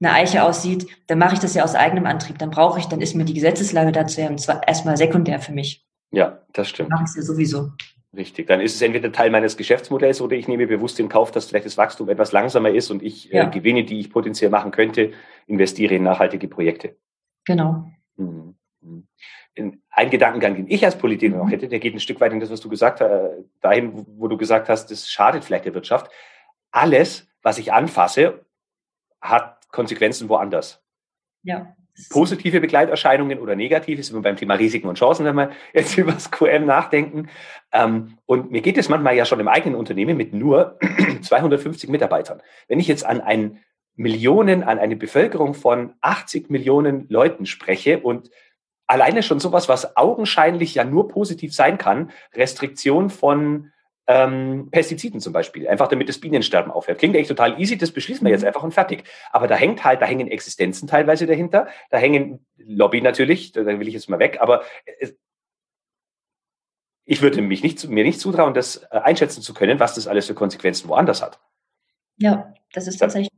eine Eiche aussieht, dann mache ich das ja aus eigenem Antrieb. Dann brauche ich, dann ist mir die Gesetzeslage dazu ja erstmal sekundär für mich. Ja, das stimmt. Mache ich es ja sowieso. Richtig. Dann ist es entweder Teil meines Geschäftsmodells oder ich nehme bewusst in Kauf, dass vielleicht das Wachstum etwas langsamer ist und ich äh, ja. äh, Gewinne, die ich potenziell machen könnte, investiere in nachhaltige Projekte. Genau. Mhm. mhm. Ein Gedankengang, den ich als Politiker noch mhm. hätte, der geht ein Stück weit in das, was du gesagt hast, dahin, wo du gesagt hast, das schadet vielleicht der Wirtschaft. Alles, was ich anfasse, hat Konsequenzen woanders. Ja positive Begleiterscheinungen oder negative, sind wir beim Thema Risiken und Chancen, wenn wir jetzt <laughs> über das QM nachdenken. Ähm, und mir geht es manchmal ja schon im eigenen Unternehmen mit nur <clears throat> 250 Mitarbeitern. Wenn ich jetzt an ein Millionen, an eine Bevölkerung von 80 Millionen Leuten spreche und alleine schon sowas, was augenscheinlich ja nur positiv sein kann, Restriktion von ähm, Pestiziden zum Beispiel, einfach damit das Bienensterben aufhört. Klingt eigentlich total easy, das beschließen wir jetzt mhm. einfach und fertig. Aber da hängt halt, da hängen Existenzen teilweise dahinter, da hängen Lobby natürlich, da will ich jetzt mal weg, aber es, ich würde mich nicht, mir nicht zutrauen, das äh, einschätzen zu können, was das alles für Konsequenzen woanders hat. Ja, das ist tatsächlich.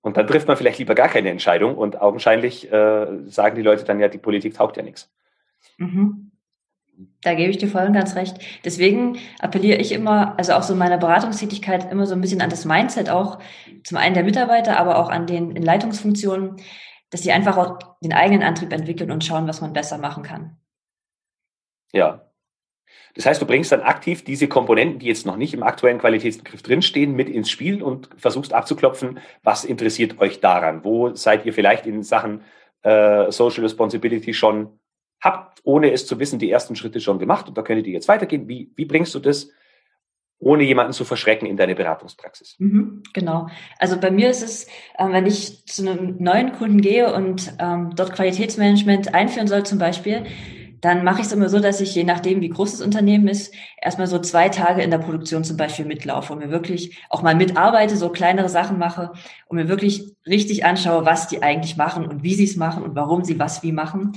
Und dann trifft man vielleicht lieber gar keine Entscheidung und augenscheinlich äh, sagen die Leute dann ja, die Politik taugt ja nichts. Mhm. Da gebe ich dir voll und ganz recht. Deswegen appelliere ich immer, also auch so in meiner Beratungstätigkeit, immer so ein bisschen an das Mindset auch zum einen der Mitarbeiter, aber auch an den in Leitungsfunktionen, dass sie einfach auch den eigenen Antrieb entwickeln und schauen, was man besser machen kann. Ja. Das heißt, du bringst dann aktiv diese Komponenten, die jetzt noch nicht im aktuellen Qualitätsbegriff drinstehen, mit ins Spiel und versuchst abzuklopfen, was interessiert euch daran? Wo seid ihr vielleicht in Sachen äh, Social Responsibility schon habt, ohne es zu wissen, die ersten Schritte schon gemacht und da könntet ihr jetzt weitergehen. Wie, wie bringst du das, ohne jemanden zu verschrecken, in deine Beratungspraxis? Mhm, genau. Also bei mir ist es, äh, wenn ich zu einem neuen Kunden gehe und ähm, dort Qualitätsmanagement einführen soll zum Beispiel, dann mache ich es immer so, dass ich, je nachdem, wie groß das Unternehmen ist, erstmal so zwei Tage in der Produktion zum Beispiel mitlaufe und mir wirklich auch mal mitarbeite, so kleinere Sachen mache und mir wirklich richtig anschaue, was die eigentlich machen und wie sie es machen und warum sie was wie machen.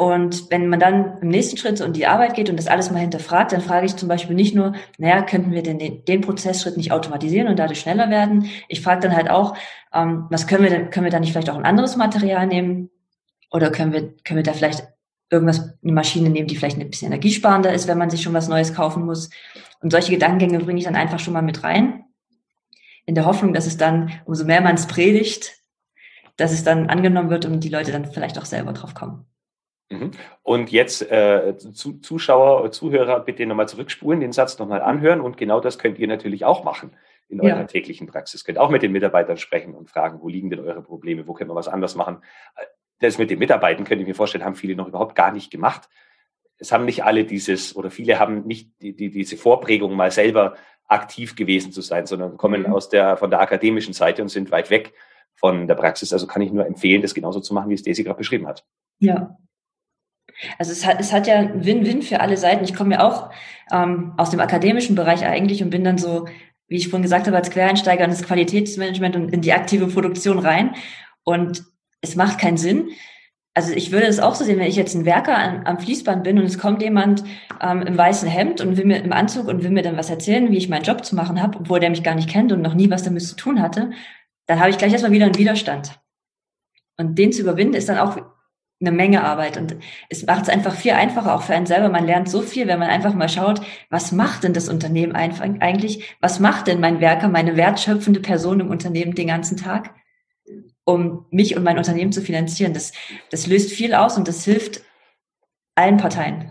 Und wenn man dann im nächsten Schritt in die Arbeit geht und das alles mal hinterfragt, dann frage ich zum Beispiel nicht nur, naja, könnten wir denn den, den Prozessschritt nicht automatisieren und dadurch schneller werden? Ich frage dann halt auch, ähm, was können wir denn, können wir da nicht vielleicht auch ein anderes Material nehmen? Oder können wir, können wir da vielleicht irgendwas, eine Maschine nehmen, die vielleicht ein bisschen energiesparender ist, wenn man sich schon was Neues kaufen muss? Und solche Gedankengänge bringe ich dann einfach schon mal mit rein. In der Hoffnung, dass es dann, umso mehr man es predigt, dass es dann angenommen wird und die Leute dann vielleicht auch selber drauf kommen. Mhm. Und jetzt äh, zu, Zuschauer, Zuhörer, bitte nochmal zurückspulen, den Satz nochmal anhören und genau das könnt ihr natürlich auch machen in eurer ja. täglichen Praxis. Könnt auch mit den Mitarbeitern sprechen und fragen, wo liegen denn eure Probleme, wo können wir was anders machen. Das mit den Mitarbeitern, könnte ich mir vorstellen, haben viele noch überhaupt gar nicht gemacht. Es haben nicht alle dieses, oder viele haben nicht die, die, diese Vorprägung, mal selber aktiv gewesen zu sein, sondern kommen mhm. aus der, von der akademischen Seite und sind weit weg von der Praxis. Also kann ich nur empfehlen, das genauso zu machen, wie es Daisy gerade beschrieben hat. Ja, also es hat, es hat ja Win-Win für alle Seiten. Ich komme ja auch ähm, aus dem akademischen Bereich eigentlich und bin dann so, wie ich vorhin gesagt habe, als Quereinsteiger in das Qualitätsmanagement und in die aktive Produktion rein. Und es macht keinen Sinn. Also ich würde es auch so sehen, wenn ich jetzt ein Werker an, am Fließband bin und es kommt jemand ähm, im weißen Hemd und will mir im Anzug und will mir dann was erzählen, wie ich meinen Job zu machen habe, obwohl der mich gar nicht kennt und noch nie was damit zu tun hatte, dann habe ich gleich erstmal wieder einen Widerstand. Und den zu überwinden ist dann auch eine Menge Arbeit und es macht es einfach viel einfacher auch für einen selber. Man lernt so viel, wenn man einfach mal schaut, was macht denn das Unternehmen eigentlich? Was macht denn mein Werker, meine wertschöpfende Person im Unternehmen den ganzen Tag, um mich und mein Unternehmen zu finanzieren? Das, das löst viel aus und das hilft allen Parteien.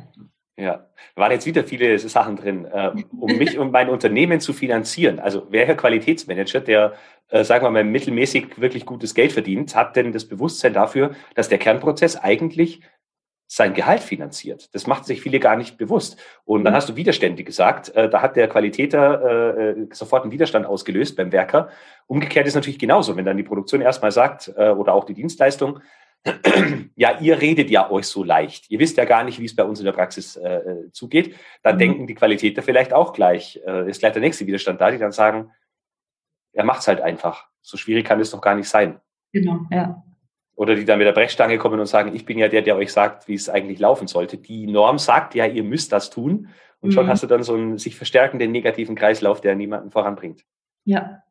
Ja, da waren jetzt wieder viele Sachen drin, äh, um mich und mein Unternehmen zu finanzieren. Also wer Herr Qualitätsmanager, der, äh, sagen wir mal, mittelmäßig wirklich gutes Geld verdient, hat denn das Bewusstsein dafür, dass der Kernprozess eigentlich sein Gehalt finanziert. Das macht sich viele gar nicht bewusst. Und dann mhm. hast du Widerstände gesagt. Äh, da hat der Qualitäter äh, äh, sofort einen Widerstand ausgelöst beim Werker. Umgekehrt ist natürlich genauso, wenn dann die Produktion erstmal sagt äh, oder auch die Dienstleistung, ja, ihr redet ja euch so leicht. Ihr wisst ja gar nicht, wie es bei uns in der Praxis äh, äh zugeht. Dann mhm. denken die Qualitäter vielleicht auch gleich, äh, ist gleich der nächste Widerstand da, die dann sagen, er macht's halt einfach. So schwierig kann es doch gar nicht sein. Genau, ja. Oder die dann mit der Brechstange kommen und sagen, ich bin ja der, der euch sagt, wie es eigentlich laufen sollte. Die Norm sagt ja, ihr müsst das tun. Und mhm. schon hast du dann so einen sich verstärkenden negativen Kreislauf, der niemanden voranbringt. Ja,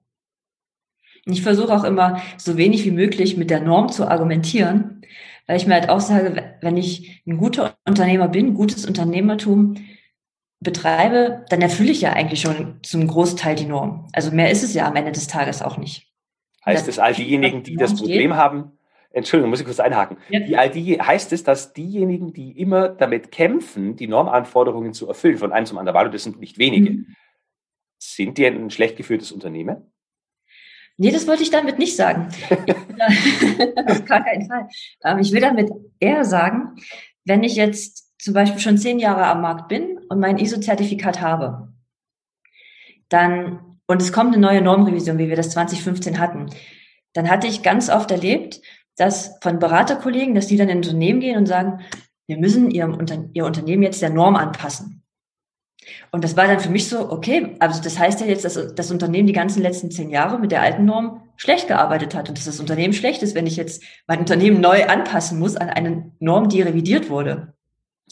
Ich versuche auch immer, so wenig wie möglich mit der Norm zu argumentieren, weil ich mir halt auch sage, wenn ich ein guter Unternehmer bin, gutes Unternehmertum betreibe, dann erfülle ich ja eigentlich schon zum Großteil die Norm. Also mehr ist es ja am Ende des Tages auch nicht. Heißt es all diejenigen, die das Problem haben, Entschuldigung, muss ich kurz einhaken. Ja. Die, all die, heißt es, dass diejenigen, die immer damit kämpfen, die Normanforderungen zu erfüllen, von einem zum anderen, weil das sind nicht wenige, mhm. sind die ein schlecht geführtes Unternehmen? Nee, das wollte ich damit nicht sagen. <laughs> Auf gar keinen Fall. Ähm, ich will damit eher sagen, wenn ich jetzt zum Beispiel schon zehn Jahre am Markt bin und mein ISO-Zertifikat habe, dann, und es kommt eine neue Normrevision, wie wir das 2015 hatten, dann hatte ich ganz oft erlebt, dass von Beraterkollegen, dass die dann in Unternehmen gehen und sagen, wir müssen ihr, ihr Unternehmen jetzt der Norm anpassen. Und das war dann für mich so, okay, also das heißt ja jetzt, dass das Unternehmen die ganzen letzten zehn Jahre mit der alten Norm schlecht gearbeitet hat und dass das Unternehmen schlecht ist, wenn ich jetzt mein Unternehmen neu anpassen muss an eine Norm, die revidiert wurde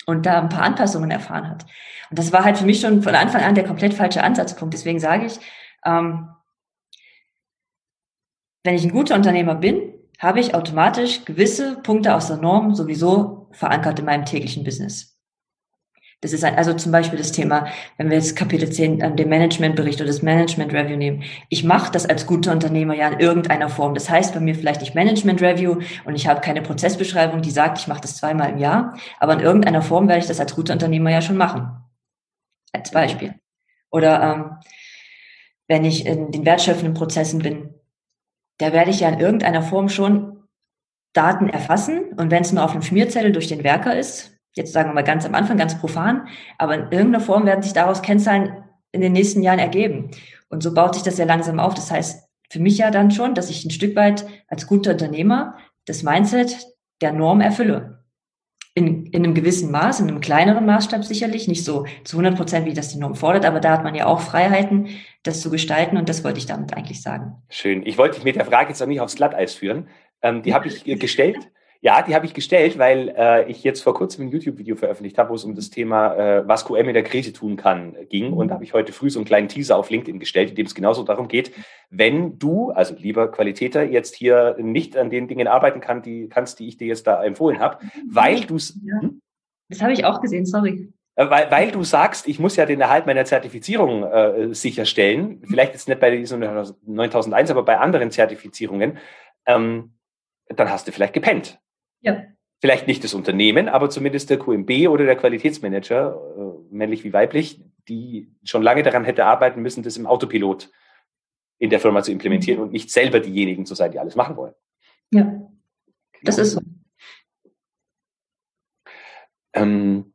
und da ein paar Anpassungen erfahren hat. Und das war halt für mich schon von Anfang an der komplett falsche Ansatzpunkt. Deswegen sage ich, ähm, wenn ich ein guter Unternehmer bin, habe ich automatisch gewisse Punkte aus der Norm sowieso verankert in meinem täglichen Business. Das ist ein, also zum Beispiel das Thema, wenn wir jetzt Kapitel 10 an dem Managementbericht oder das Management Review nehmen. Ich mache das als guter Unternehmer ja in irgendeiner Form. Das heißt bei mir vielleicht nicht Management Review und ich habe keine Prozessbeschreibung, die sagt, ich mache das zweimal im Jahr, aber in irgendeiner Form werde ich das als guter Unternehmer ja schon machen. Als Beispiel. Oder ähm, wenn ich in den wertschöpfenden Prozessen bin, da werde ich ja in irgendeiner Form schon Daten erfassen und wenn es nur auf einem Schmierzettel durch den Werker ist, jetzt sagen wir mal ganz am Anfang, ganz profan, aber in irgendeiner Form werden sich daraus Kennzahlen in den nächsten Jahren ergeben. Und so baut sich das ja langsam auf. Das heißt, für mich ja dann schon, dass ich ein Stück weit als guter Unternehmer das Mindset der Norm erfülle. In, in einem gewissen Maß, in einem kleineren Maßstab sicherlich, nicht so zu 100 Prozent, wie das die Norm fordert, aber da hat man ja auch Freiheiten, das zu gestalten und das wollte ich damit eigentlich sagen. Schön. Ich wollte dich mit der Frage jetzt auch nicht aufs Glatteis führen. Ähm, die habe ich gestellt, ja, die habe ich gestellt, weil äh, ich jetzt vor kurzem ein YouTube-Video veröffentlicht habe, wo es um das Thema, äh, was QM in der Krise tun kann, ging. Und da habe ich heute früh so einen kleinen Teaser auf LinkedIn gestellt, in dem es genauso darum geht, wenn du, also lieber Qualitäter, jetzt hier nicht an den Dingen arbeiten kann, die, kannst, die ich dir jetzt da empfohlen habe, weil du es. Ja. Hm? Das habe ich auch gesehen, sorry. Äh, weil, weil du sagst, ich muss ja den Erhalt meiner Zertifizierung äh, sicherstellen, vielleicht jetzt nicht bei ISO 9001, aber bei anderen Zertifizierungen, ähm, dann hast du vielleicht gepennt. Ja. Vielleicht nicht das Unternehmen, aber zumindest der QMB oder der Qualitätsmanager, äh, männlich wie weiblich, die schon lange daran hätte arbeiten müssen, das im Autopilot in der Firma zu implementieren mhm. und nicht selber diejenigen zu sein, die alles machen wollen. Ja, das ist so. Ähm,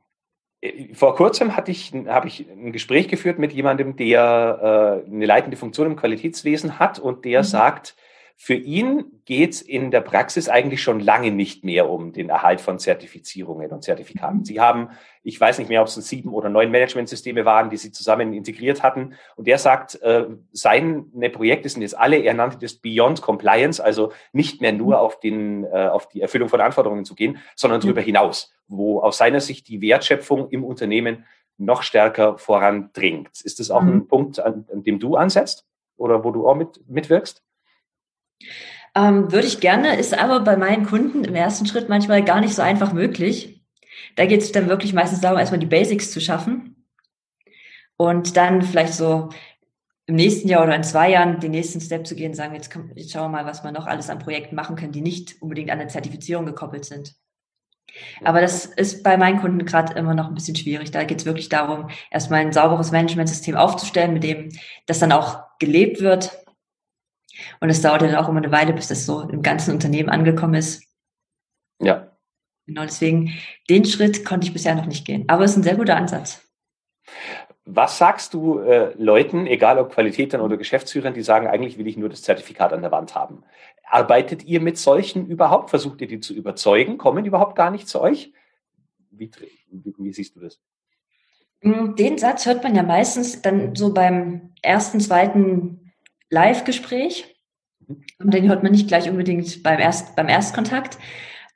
vor kurzem hatte ich, habe ich ein Gespräch geführt mit jemandem, der äh, eine leitende Funktion im Qualitätswesen hat und der mhm. sagt, für ihn geht es in der Praxis eigentlich schon lange nicht mehr um den Erhalt von Zertifizierungen und Zertifikaten. Mhm. Sie haben, ich weiß nicht mehr, ob es sieben oder neun Managementsysteme waren, die sie zusammen integriert hatten. Und er sagt, äh, seine Projekte sind jetzt alle, er nannte das Beyond Compliance, also nicht mehr nur mhm. auf, den, äh, auf die Erfüllung von Anforderungen zu gehen, sondern mhm. darüber hinaus, wo aus seiner Sicht die Wertschöpfung im Unternehmen noch stärker vorandringt. Ist das auch ein Punkt, an, an, dem du ansetzt oder wo du auch mit, mitwirkst? Ähm, würde ich gerne, ist aber bei meinen Kunden im ersten Schritt manchmal gar nicht so einfach möglich. Da geht es dann wirklich meistens darum, erstmal die Basics zu schaffen und dann vielleicht so im nächsten Jahr oder in zwei Jahren den nächsten Step zu gehen, sagen, jetzt, komm, jetzt schauen wir mal, was wir noch alles an Projekten machen können, die nicht unbedingt an eine Zertifizierung gekoppelt sind. Aber das ist bei meinen Kunden gerade immer noch ein bisschen schwierig. Da geht es wirklich darum, erstmal ein sauberes Managementsystem aufzustellen, mit dem das dann auch gelebt wird und es dauert dann auch immer eine Weile, bis das so im ganzen Unternehmen angekommen ist. Ja. Genau, deswegen den Schritt konnte ich bisher noch nicht gehen. Aber es ist ein sehr guter Ansatz. Was sagst du äh, Leuten, egal ob Qualitätern oder Geschäftsführern, die sagen, eigentlich will ich nur das Zertifikat an der Wand haben? Arbeitet ihr mit solchen überhaupt? Versucht ihr die zu überzeugen? Kommen überhaupt gar nicht zu euch? Wie, wie, wie siehst du das? Den Satz hört man ja meistens dann so beim ersten, zweiten Live-Gespräch. Und den hört man nicht gleich unbedingt beim, Erst, beim Erstkontakt.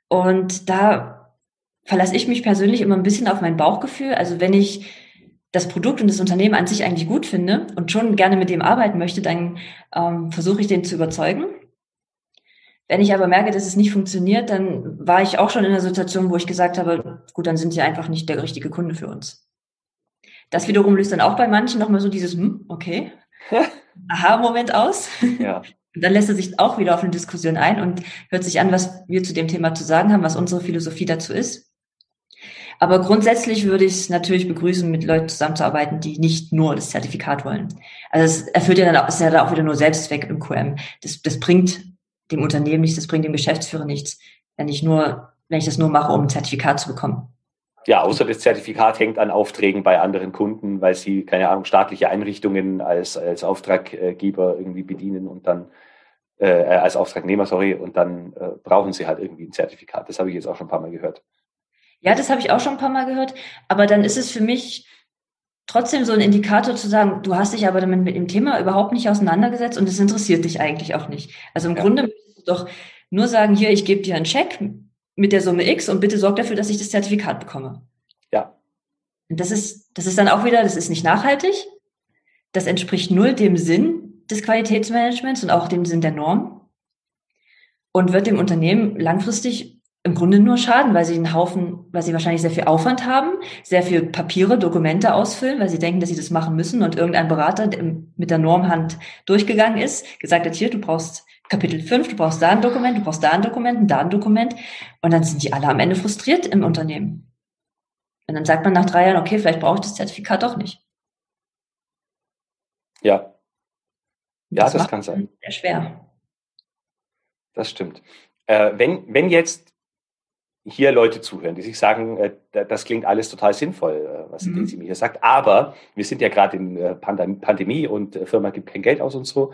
Und da verlasse ich mich persönlich immer ein bisschen auf mein Bauchgefühl. Also wenn ich das Produkt und das Unternehmen an sich eigentlich gut finde und schon gerne mit dem arbeiten möchte, dann ähm, versuche ich den zu überzeugen. Wenn ich aber merke, dass es nicht funktioniert, dann war ich auch schon in einer Situation, wo ich gesagt habe, gut, dann sind sie einfach nicht der richtige Kunde für uns. Das wiederum löst dann auch bei manchen nochmal so dieses, hm, okay, <laughs> Aha-Moment aus. Ja. Und dann lässt er sich auch wieder auf eine Diskussion ein und hört sich an, was wir zu dem Thema zu sagen haben, was unsere Philosophie dazu ist. Aber grundsätzlich würde ich es natürlich begrüßen, mit Leuten zusammenzuarbeiten, die nicht nur das Zertifikat wollen. Also es erfüllt ja dann auch, ist ja dann auch wieder nur Selbstzweck im QM. Das, das bringt dem Unternehmen nichts, das bringt dem Geschäftsführer nichts, wenn ich nur, wenn ich das nur mache, um ein Zertifikat zu bekommen. Ja, außer das Zertifikat hängt an Aufträgen bei anderen Kunden, weil sie, keine Ahnung, staatliche Einrichtungen als, als Auftraggeber irgendwie bedienen und dann, äh, als Auftragnehmer, sorry, und dann äh, brauchen sie halt irgendwie ein Zertifikat. Das habe ich jetzt auch schon ein paar Mal gehört. Ja, das habe ich auch schon ein paar Mal gehört, aber dann ist es für mich trotzdem so ein Indikator zu sagen, du hast dich aber damit mit dem Thema überhaupt nicht auseinandergesetzt und es interessiert dich eigentlich auch nicht. Also im ja. Grunde doch nur sagen, hier, ich gebe dir einen Check, mit der Summe X und bitte sorg dafür, dass ich das Zertifikat bekomme. Ja. Und das ist, das ist dann auch wieder, das ist nicht nachhaltig. Das entspricht null dem Sinn des Qualitätsmanagements und auch dem Sinn der Norm. Und wird dem Unternehmen langfristig im Grunde nur schaden, weil sie einen Haufen, weil sie wahrscheinlich sehr viel Aufwand haben, sehr viel Papiere, Dokumente ausfüllen, weil sie denken, dass sie das machen müssen und irgendein Berater der mit der Normhand durchgegangen ist, gesagt hat, hier, du brauchst Kapitel 5, du brauchst da ein Dokument, du brauchst da ein Dokument, da ein Dokument. Und dann sind die alle am Ende frustriert im Unternehmen. Und dann sagt man nach drei Jahren, okay, vielleicht brauche ich das Zertifikat doch nicht. Ja. Ja, das, das kann sein. Sehr schwer. Das stimmt. Äh, wenn, wenn jetzt hier Leute zuhören, die sich sagen, äh, das klingt alles total sinnvoll, äh, was mhm. sie mir hier sagt, aber wir sind ja gerade in äh, Pandemie und äh, Firma gibt kein Geld aus und so.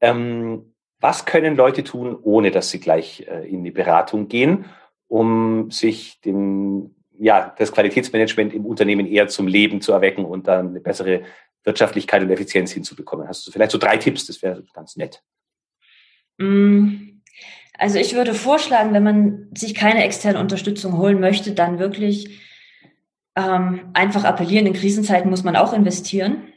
Ähm, was können Leute tun, ohne dass sie gleich äh, in die Beratung gehen, um sich den, ja, das Qualitätsmanagement im Unternehmen eher zum Leben zu erwecken und dann eine bessere Wirtschaftlichkeit und Effizienz hinzubekommen? Hast du vielleicht so drei Tipps? Das wäre ganz nett. Mm, also ich würde vorschlagen, wenn man sich keine externe Unterstützung holen möchte, dann wirklich ähm, einfach appellieren. In Krisenzeiten muss man auch investieren.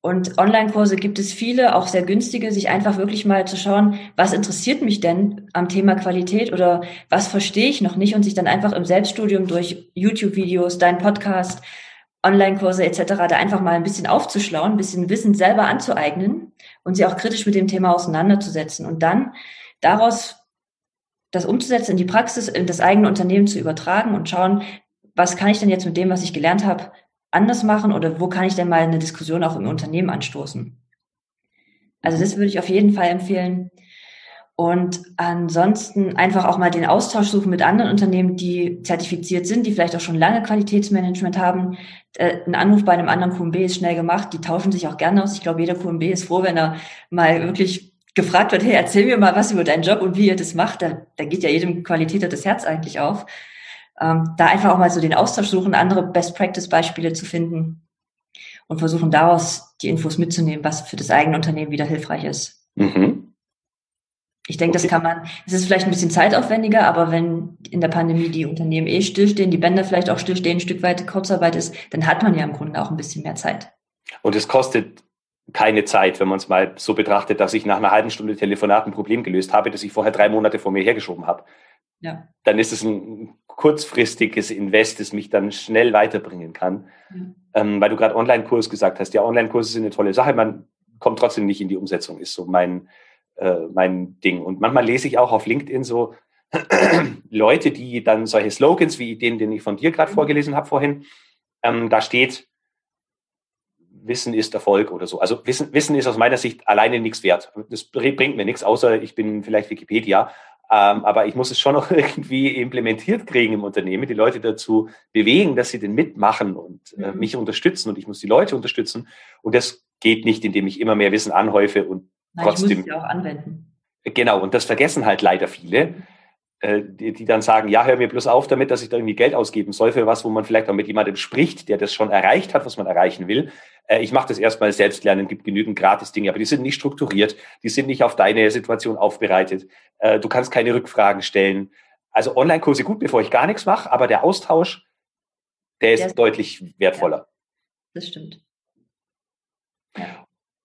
Und Online-Kurse gibt es viele, auch sehr günstige, sich einfach wirklich mal zu schauen, was interessiert mich denn am Thema Qualität oder was verstehe ich noch nicht und sich dann einfach im Selbststudium durch YouTube-Videos, dein Podcast, Online-Kurse etc. da einfach mal ein bisschen aufzuschlauen, ein bisschen Wissen selber anzueignen und sie auch kritisch mit dem Thema auseinanderzusetzen und dann daraus das umzusetzen, in die Praxis, in das eigene Unternehmen zu übertragen und schauen, was kann ich denn jetzt mit dem, was ich gelernt habe, anders machen oder wo kann ich denn mal eine Diskussion auch im Unternehmen anstoßen? Also das würde ich auf jeden Fall empfehlen. Und ansonsten einfach auch mal den Austausch suchen mit anderen Unternehmen, die zertifiziert sind, die vielleicht auch schon lange Qualitätsmanagement haben. Äh, ein Anruf bei einem anderen QMB ist schnell gemacht. Die tauschen sich auch gerne aus. Ich glaube, jeder QMB ist froh, wenn er mal wirklich gefragt wird, hey, erzähl mir mal was über deinen Job und wie ihr das macht. Da, da geht ja jedem Qualitäter das Herz eigentlich auf ähm, da einfach auch mal so den Austausch suchen, andere Best-Practice-Beispiele zu finden und versuchen daraus die Infos mitzunehmen, was für das eigene Unternehmen wieder hilfreich ist. Mhm. Ich denke, okay. das kann man, es ist vielleicht ein bisschen zeitaufwendiger, aber wenn in der Pandemie die Unternehmen eh stillstehen, die Bänder vielleicht auch stillstehen, ein Stück weit Kurzarbeit ist, dann hat man ja im Grunde auch ein bisschen mehr Zeit. Und es kostet keine Zeit, wenn man es mal so betrachtet, dass ich nach einer halben Stunde Telefonat ein Problem gelöst habe, das ich vorher drei Monate vor mir hergeschoben habe. Ja. Dann ist es ein kurzfristiges Invest, das mich dann schnell weiterbringen kann. Mhm. Ähm, weil du gerade Online-Kurs gesagt hast. Ja, Online-Kurse sind eine tolle Sache. Man kommt trotzdem nicht in die Umsetzung, ist so mein, äh, mein Ding. Und manchmal lese ich auch auf LinkedIn so <clears throat> Leute, die dann solche Slogans wie den, den ich von dir gerade mhm. vorgelesen habe vorhin, ähm, da steht, Wissen ist Erfolg oder so. Also Wissen, Wissen ist aus meiner Sicht alleine nichts wert. Das bringt mir nichts, außer ich bin vielleicht Wikipedia. Ähm, aber ich muss es schon noch <laughs> irgendwie implementiert kriegen im Unternehmen, die Leute dazu bewegen, dass sie den mitmachen und äh, mhm. mich unterstützen und ich muss die Leute unterstützen. Und das geht nicht, indem ich immer mehr Wissen anhäufe und Nein, trotzdem. Ich muss es ja auch anwenden. Genau, und das vergessen halt leider viele, mhm. äh, die, die, dann sagen, ja, hör mir bloß auf damit, dass ich da irgendwie Geld ausgeben soll für was, wo man vielleicht auch mit jemandem spricht, der das schon erreicht hat, was man erreichen will. Äh, ich mache das erstmal selbst lernen, gibt genügend Gratis-Dinge, aber die sind nicht strukturiert, die sind nicht auf deine Situation aufbereitet. Äh, du kannst keine Rückfragen stellen. Also Online-Kurse gut, bevor ich gar nichts mache, aber der Austausch, der ist der deutlich wertvoller. Das stimmt.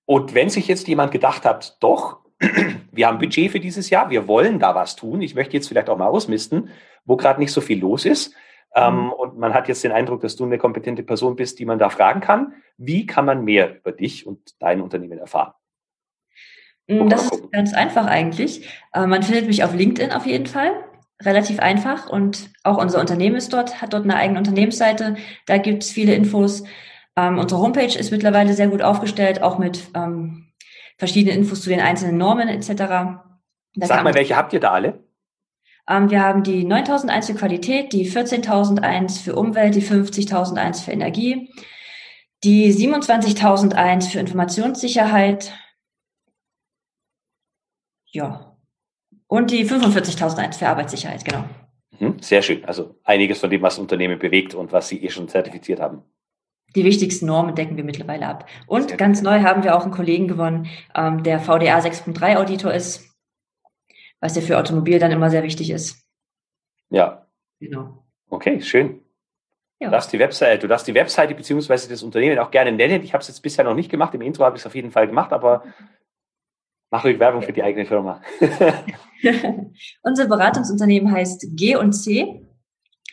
Und wenn sich jetzt jemand gedacht hat, doch, <clears throat> wir haben Budget für dieses Jahr, wir wollen da was tun, ich möchte jetzt vielleicht auch mal ausmisten, wo gerade nicht so viel los ist, ähm, mhm. und man hat jetzt den Eindruck, dass du eine kompetente Person bist, die man da fragen kann. Wie kann man mehr über dich und dein Unternehmen erfahren? Mm, das ist ganz einfach eigentlich. Äh, man findet mich auf LinkedIn auf jeden Fall. Relativ einfach. Und auch unser Unternehmen ist dort, hat dort eine eigene Unternehmensseite. Da gibt es viele Infos. Ähm, unsere Homepage ist mittlerweile sehr gut aufgestellt, auch mit ähm, verschiedenen Infos zu den einzelnen Normen etc. Da Sag mal, welche habt ihr da alle? Ähm, wir haben die 9001 für Qualität, die 14001 für Umwelt, die 50001 für Energie, die 27001 für Informationssicherheit. Ja. Und die 45001 für Arbeitssicherheit, genau. Mhm, sehr schön. Also einiges von dem, was Unternehmen bewegt und was sie eh schon zertifiziert haben. Die wichtigsten Normen decken wir mittlerweile ab. Und ganz neu haben wir auch einen Kollegen gewonnen, ähm, der VDA 6.3 Auditor ist was ja für Automobil dann immer sehr wichtig ist. Ja. Genau. Okay, schön. Ja. Du darfst die Webseite, du darfst die Webseite bzw. das Unternehmen auch gerne nennen. Ich habe es jetzt bisher noch nicht gemacht. Im Intro habe ich es auf jeden Fall gemacht, aber <laughs> mach ruhig Werbung für die eigene Firma. <laughs> Unser Beratungsunternehmen heißt G&C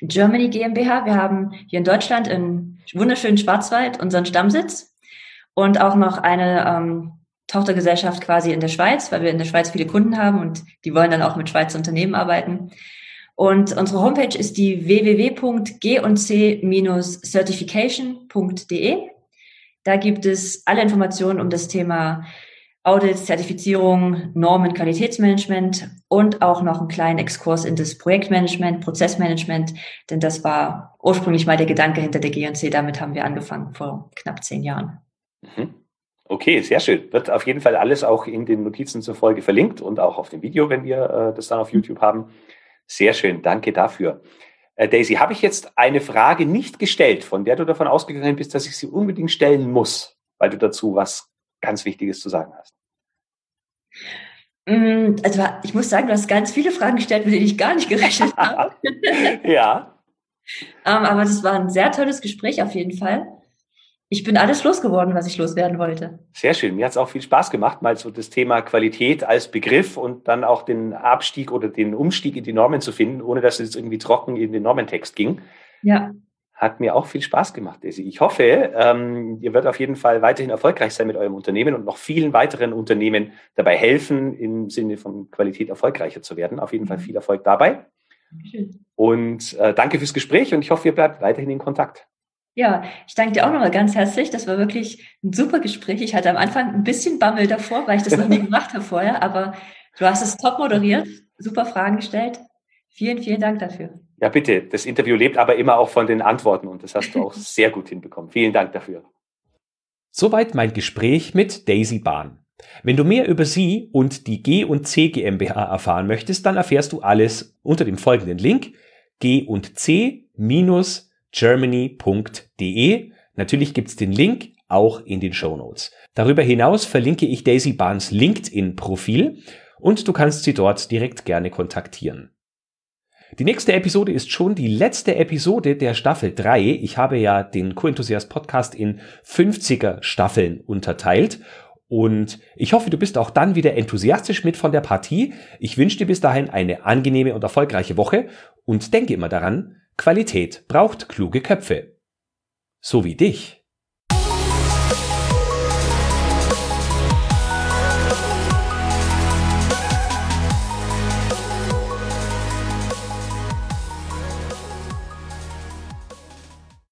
Germany GmbH. Wir haben hier in Deutschland in wunderschönen Schwarzwald unseren Stammsitz und auch noch eine ähm, Tochtergesellschaft quasi in der Schweiz, weil wir in der Schweiz viele Kunden haben und die wollen dann auch mit Schweizer Unternehmen arbeiten. Und unsere Homepage ist die www.g&c-certification.de. Da gibt es alle Informationen um das Thema Audits, Zertifizierung, Normen, Qualitätsmanagement und auch noch einen kleinen Exkurs in das Projektmanagement, Prozessmanagement, denn das war ursprünglich mal der Gedanke hinter der G&C. Damit haben wir angefangen vor knapp zehn Jahren. Mhm. Okay, sehr schön. Wird auf jeden Fall alles auch in den Notizen zur Folge verlinkt und auch auf dem Video, wenn wir äh, das dann auf YouTube haben. Sehr schön, danke dafür. Äh, Daisy, habe ich jetzt eine Frage nicht gestellt, von der du davon ausgegangen bist, dass ich sie unbedingt stellen muss, weil du dazu was ganz Wichtiges zu sagen hast? Mm, also ich muss sagen, du hast ganz viele Fragen gestellt, mit denen ich gar nicht gerechnet <laughs> habe. ja. Ähm, aber das war ein sehr tolles Gespräch auf jeden Fall ich bin alles losgeworden, was ich loswerden wollte. Sehr schön. Mir hat es auch viel Spaß gemacht, mal so das Thema Qualität als Begriff und dann auch den Abstieg oder den Umstieg in die Normen zu finden, ohne dass es irgendwie trocken in den Normentext ging. Ja. Hat mir auch viel Spaß gemacht, Daisy. Ich hoffe, ähm, ihr werdet auf jeden Fall weiterhin erfolgreich sein mit eurem Unternehmen und noch vielen weiteren Unternehmen dabei helfen, im Sinne von Qualität erfolgreicher zu werden. Auf jeden Fall mhm. viel Erfolg dabei. Dankeschön. Und äh, danke fürs Gespräch und ich hoffe, ihr bleibt weiterhin in Kontakt. Ja, ich danke dir auch nochmal ganz herzlich. Das war wirklich ein super Gespräch. Ich hatte am Anfang ein bisschen Bammel davor, weil ich das noch nie gemacht habe vorher, aber du hast es top moderiert, super Fragen gestellt. Vielen, vielen Dank dafür. Ja, bitte. Das Interview lebt aber immer auch von den Antworten und das hast du auch <laughs> sehr gut hinbekommen. Vielen Dank dafür. Soweit mein Gespräch mit Daisy Bahn. Wenn du mehr über sie und die G und C GmbH erfahren möchtest, dann erfährst du alles unter dem folgenden Link G und C minus germany.de. Natürlich gibt's den Link auch in den Show Notes. Darüber hinaus verlinke ich Daisy Barnes LinkedIn-Profil und du kannst sie dort direkt gerne kontaktieren. Die nächste Episode ist schon die letzte Episode der Staffel 3. Ich habe ja den Co-Enthusiast Podcast in 50er Staffeln unterteilt und ich hoffe, du bist auch dann wieder enthusiastisch mit von der Partie. Ich wünsche dir bis dahin eine angenehme und erfolgreiche Woche und denke immer daran, Qualität braucht kluge Köpfe. So wie dich.